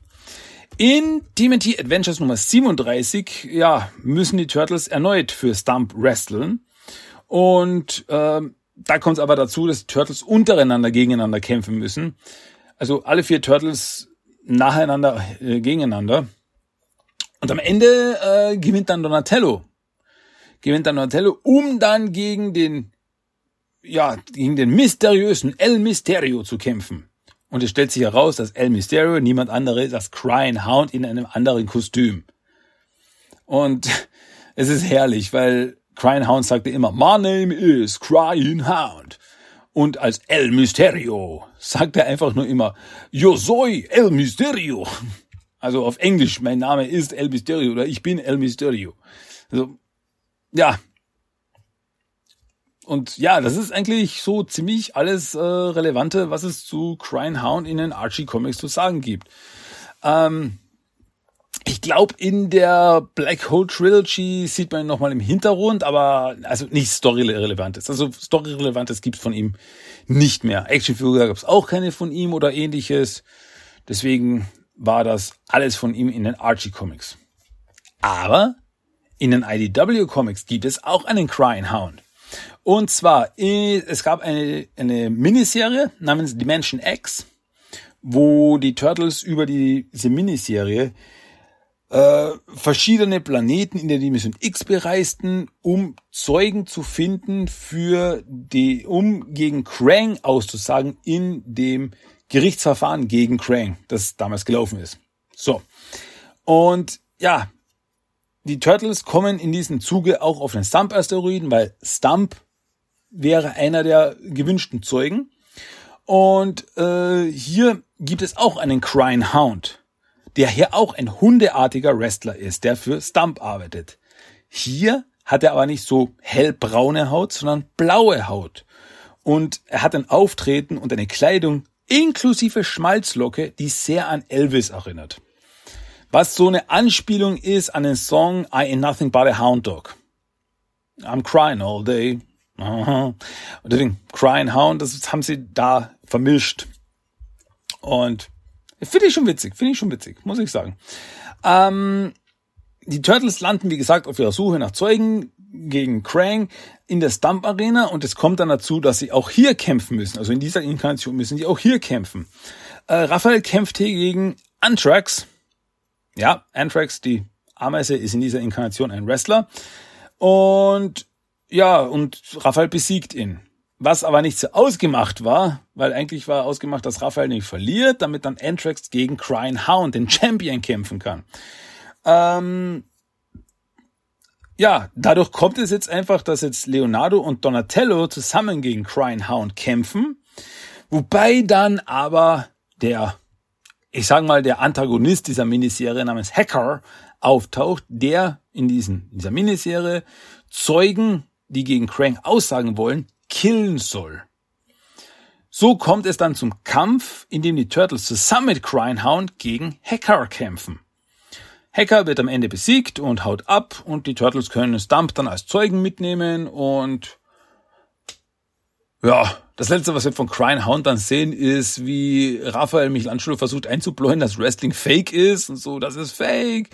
In TMNT Adventures Nummer 37, ja, müssen die Turtles erneut für Stump wresteln. Und ähm, da kommt es aber dazu, dass die Turtles untereinander gegeneinander kämpfen müssen. Also alle vier Turtles nacheinander äh, gegeneinander. Und am Ende äh, gewinnt dann Donatello. Gewinnt dann Donatello, um dann gegen den, ja, gegen den mysteriösen El Mysterio zu kämpfen. Und es stellt sich heraus, dass El Mysterio niemand anderes ist als Crying Hound in einem anderen Kostüm. Und es ist herrlich, weil Crying Hound sagte immer, My name is Crying Hound. Und als El Mysterio sagt er einfach nur immer, Yo soy El Mysterio. Also auf Englisch, mein Name ist El Mysterio oder ich bin El Mysterio. Also, ja. Und ja, das ist eigentlich so ziemlich alles äh, Relevante, was es zu Crying Hound in den Archie Comics zu sagen gibt. Ähm, ich glaube, in der Black Hole Trilogy sieht man ihn nochmal im Hintergrund, aber also nichts Story-Relevantes. Also Story-Relevantes gibt's von ihm nicht mehr. Actionfigur gab's auch keine von ihm oder ähnliches. Deswegen war das alles von ihm in den Archie-Comics. Aber in den IDW-Comics gibt es auch einen Crying Hound. Und zwar, es gab eine, eine Miniserie namens Dimension X, wo die Turtles über die, diese Miniserie äh, verschiedene Planeten in der Dimension X bereisten, um Zeugen zu finden für die, um gegen Krang auszusagen in dem Gerichtsverfahren gegen Krang, das damals gelaufen ist. So. Und ja, die Turtles kommen in diesem Zuge auch auf den Stump-Asteroiden, weil Stump wäre einer der gewünschten Zeugen. Und äh, hier gibt es auch einen Crying Hound der hier auch ein hundeartiger Wrestler ist, der für Stump arbeitet. Hier hat er aber nicht so hellbraune Haut, sondern blaue Haut. Und er hat ein Auftreten und eine Kleidung inklusive Schmalzlocke, die sehr an Elvis erinnert. Was so eine Anspielung ist an den Song I Ain't Nothing But a Hound Dog. I'm crying all day. Und deswegen Crying Hound, das haben sie da vermischt. Und Finde ich schon witzig, finde ich schon witzig, muss ich sagen. Ähm, die Turtles landen, wie gesagt, auf ihrer Suche nach Zeugen gegen Krang in der Stump Arena und es kommt dann dazu, dass sie auch hier kämpfen müssen. Also in dieser Inkarnation müssen sie auch hier kämpfen. Äh, Raphael kämpft hier gegen Anthrax. Ja, Anthrax, die Ameise, ist in dieser Inkarnation ein Wrestler. Und ja, und Raphael besiegt ihn. Was aber nicht so ausgemacht war, weil eigentlich war ausgemacht, dass Raphael nicht verliert, damit dann Anthrax gegen Crying Hound, den Champion, kämpfen kann. Ähm, ja, dadurch kommt es jetzt einfach, dass jetzt Leonardo und Donatello zusammen gegen Crying Hound kämpfen, wobei dann aber der, ich sag mal, der Antagonist dieser Miniserie namens Hacker auftaucht, der in diesen, dieser Miniserie Zeugen, die gegen Krang aussagen wollen, killen soll. So kommt es dann zum Kampf, in dem die Turtles zusammen mit Crying gegen Hacker kämpfen. Hacker wird am Ende besiegt und haut ab und die Turtles können Stump dann als Zeugen mitnehmen und ja, das letzte, was wir von Crying Hound dann sehen, ist, wie Raphael Michelangelo versucht einzubläuen, dass Wrestling fake ist und so, das ist fake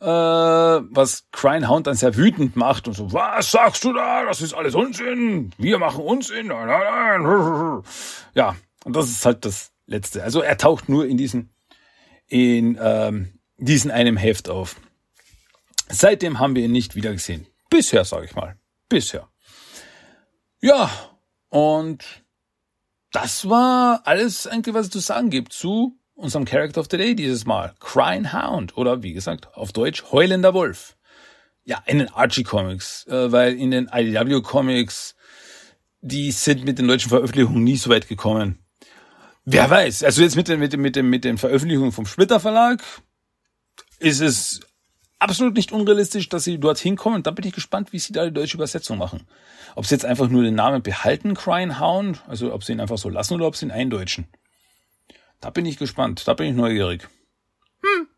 äh, was Crying Hound dann sehr wütend macht und so, was sagst du da? Das ist alles Unsinn. Wir machen Unsinn. Nein, nein, nein. Ja, und das ist halt das Letzte. Also er taucht nur in diesen, in ähm, diesen einem Heft auf. Seitdem haben wir ihn nicht wieder gesehen. Bisher, sage ich mal. Bisher. Ja, und das war alles eigentlich, was es zu sagen gibt zu unserem Character of the Day dieses Mal. Crying Hound oder wie gesagt auf Deutsch Heulender Wolf. Ja, in den Archie Comics, äh, weil in den IDW Comics, die sind mit den deutschen Veröffentlichungen nie so weit gekommen. Wer weiß, also jetzt mit den, mit den, mit den, mit den Veröffentlichungen vom Splitter Verlag ist es absolut nicht unrealistisch, dass sie dorthin kommen. Da bin ich gespannt, wie sie da die deutsche Übersetzung machen. Ob sie jetzt einfach nur den Namen behalten, Crying Hound, also ob sie ihn einfach so lassen oder ob sie ihn eindeutschen. Da bin ich gespannt, da bin ich neugierig. Hm.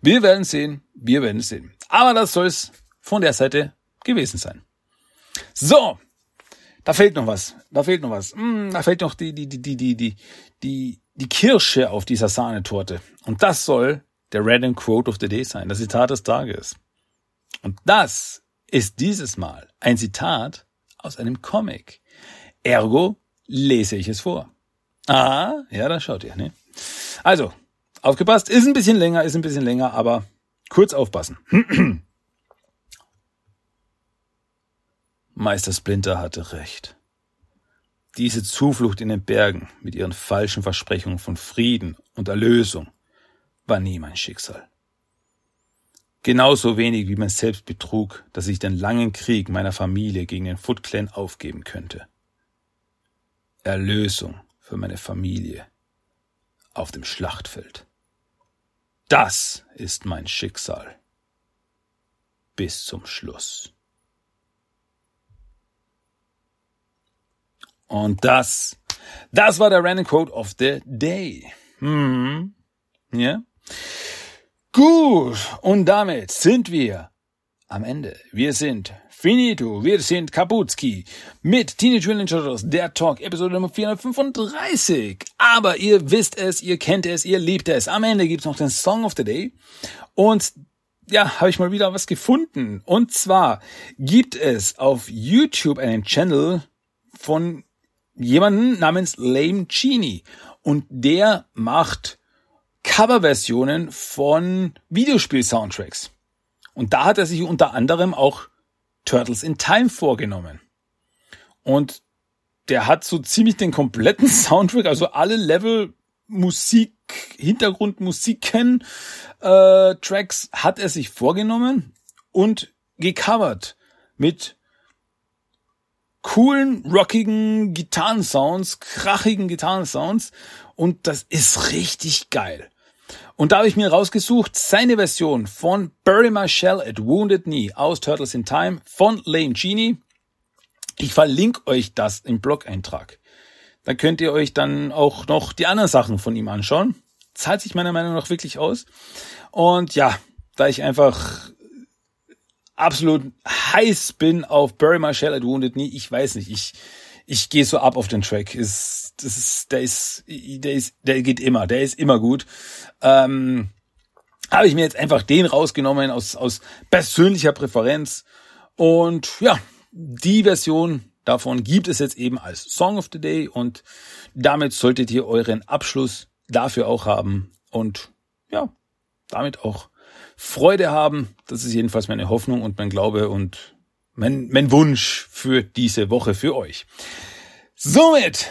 Wir werden sehen, wir werden sehen. Aber das soll es von der Seite gewesen sein. So, da fehlt noch was. Da fehlt noch was. Hm, da fehlt noch die, die, die, die, die, die, die, die Kirsche auf dieser Sahnetorte. Und das soll der Random Quote of the Day sein, das Zitat des Tages. Und das ist dieses Mal ein Zitat aus einem Comic. Ergo lese ich es vor. Ah, ja, da schaut ihr, ne? Also, aufgepasst, ist ein bisschen länger, ist ein bisschen länger, aber kurz aufpassen. Meister Splinter hatte recht. Diese Zuflucht in den Bergen mit ihren falschen Versprechungen von Frieden und Erlösung war nie mein Schicksal. Genauso wenig wie mein Selbstbetrug, dass ich den langen Krieg meiner Familie gegen den Foot Clan aufgeben könnte. Erlösung für meine Familie auf dem Schlachtfeld. Das ist mein Schicksal. Bis zum Schluss. Und das, das war der Random Quote of the Day. Hm. Ja. Gut. Und damit sind wir am Ende. Wir sind Finito, wir sind Kaputski mit Teenage Mutant Ninja Turtles, der Talk, Episode Nummer 435. Aber ihr wisst es, ihr kennt es, ihr liebt es. Am Ende gibt's noch den Song of the Day. Und ja, habe ich mal wieder was gefunden. Und zwar gibt es auf YouTube einen Channel von jemanden namens Lame Genie. Und der macht Coverversionen von Videospiel-Soundtracks. Und da hat er sich unter anderem auch Turtles in Time vorgenommen. Und der hat so ziemlich den kompletten Soundtrack, also alle Level Musik, Hintergrundmusiken, äh, Tracks hat er sich vorgenommen und gecovert mit coolen, rockigen Gitarrensounds, krachigen Gitarrensounds und das ist richtig geil. Und da habe ich mir rausgesucht, seine Version von Bury My Shell at Wounded Knee aus Turtles in Time von Lane Genie. Ich verlinke euch das im Blog-Eintrag. Da könnt ihr euch dann auch noch die anderen Sachen von ihm anschauen. Zahlt sich meiner Meinung nach wirklich aus. Und ja, da ich einfach absolut heiß bin auf Bury My Shell at Wounded Knee, ich weiß nicht, ich, ich gehe so ab auf den Track. Ist, das ist, der ist, der ist, der geht immer, der ist immer gut. Ähm, habe ich mir jetzt einfach den rausgenommen aus, aus persönlicher Präferenz. Und ja, die Version davon gibt es jetzt eben als Song of the Day und damit solltet ihr euren Abschluss dafür auch haben und ja, damit auch Freude haben. Das ist jedenfalls meine Hoffnung und mein Glaube und mein, mein Wunsch für diese Woche für euch. Somit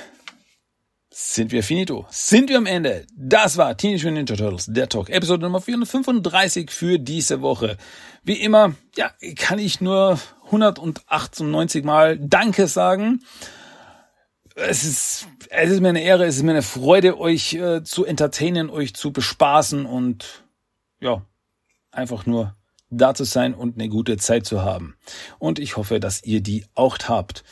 sind wir finito. Sind wir am Ende. Das war Teenage Mutant Ninja Turtles, der Talk, Episode Nummer 435 für diese Woche. Wie immer, ja, kann ich nur 198 Mal Danke sagen. Es ist, es ist mir eine Ehre, es ist mir eine Freude, euch äh, zu entertainen, euch zu bespaßen und ja, einfach nur da zu sein und eine gute Zeit zu haben. Und ich hoffe, dass ihr die auch habt.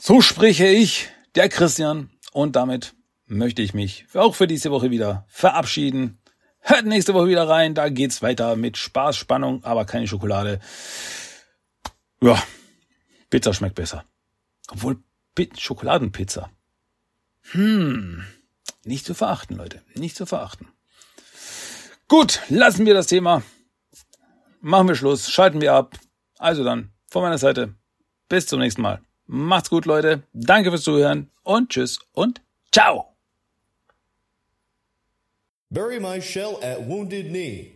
So spreche ich, der Christian, und damit möchte ich mich auch für diese Woche wieder verabschieden. Hört nächste Woche wieder rein, da geht's weiter mit Spaß, Spannung, aber keine Schokolade. Ja, Pizza schmeckt besser. Obwohl Schokoladenpizza. Hm, nicht zu verachten, Leute, nicht zu verachten. Gut, lassen wir das Thema. Machen wir Schluss, schalten wir ab. Also dann, von meiner Seite, bis zum nächsten Mal. Macht's gut, Leute. Danke fürs Zuhören und tschüss und ciao. Bury my shell at Wounded Knee.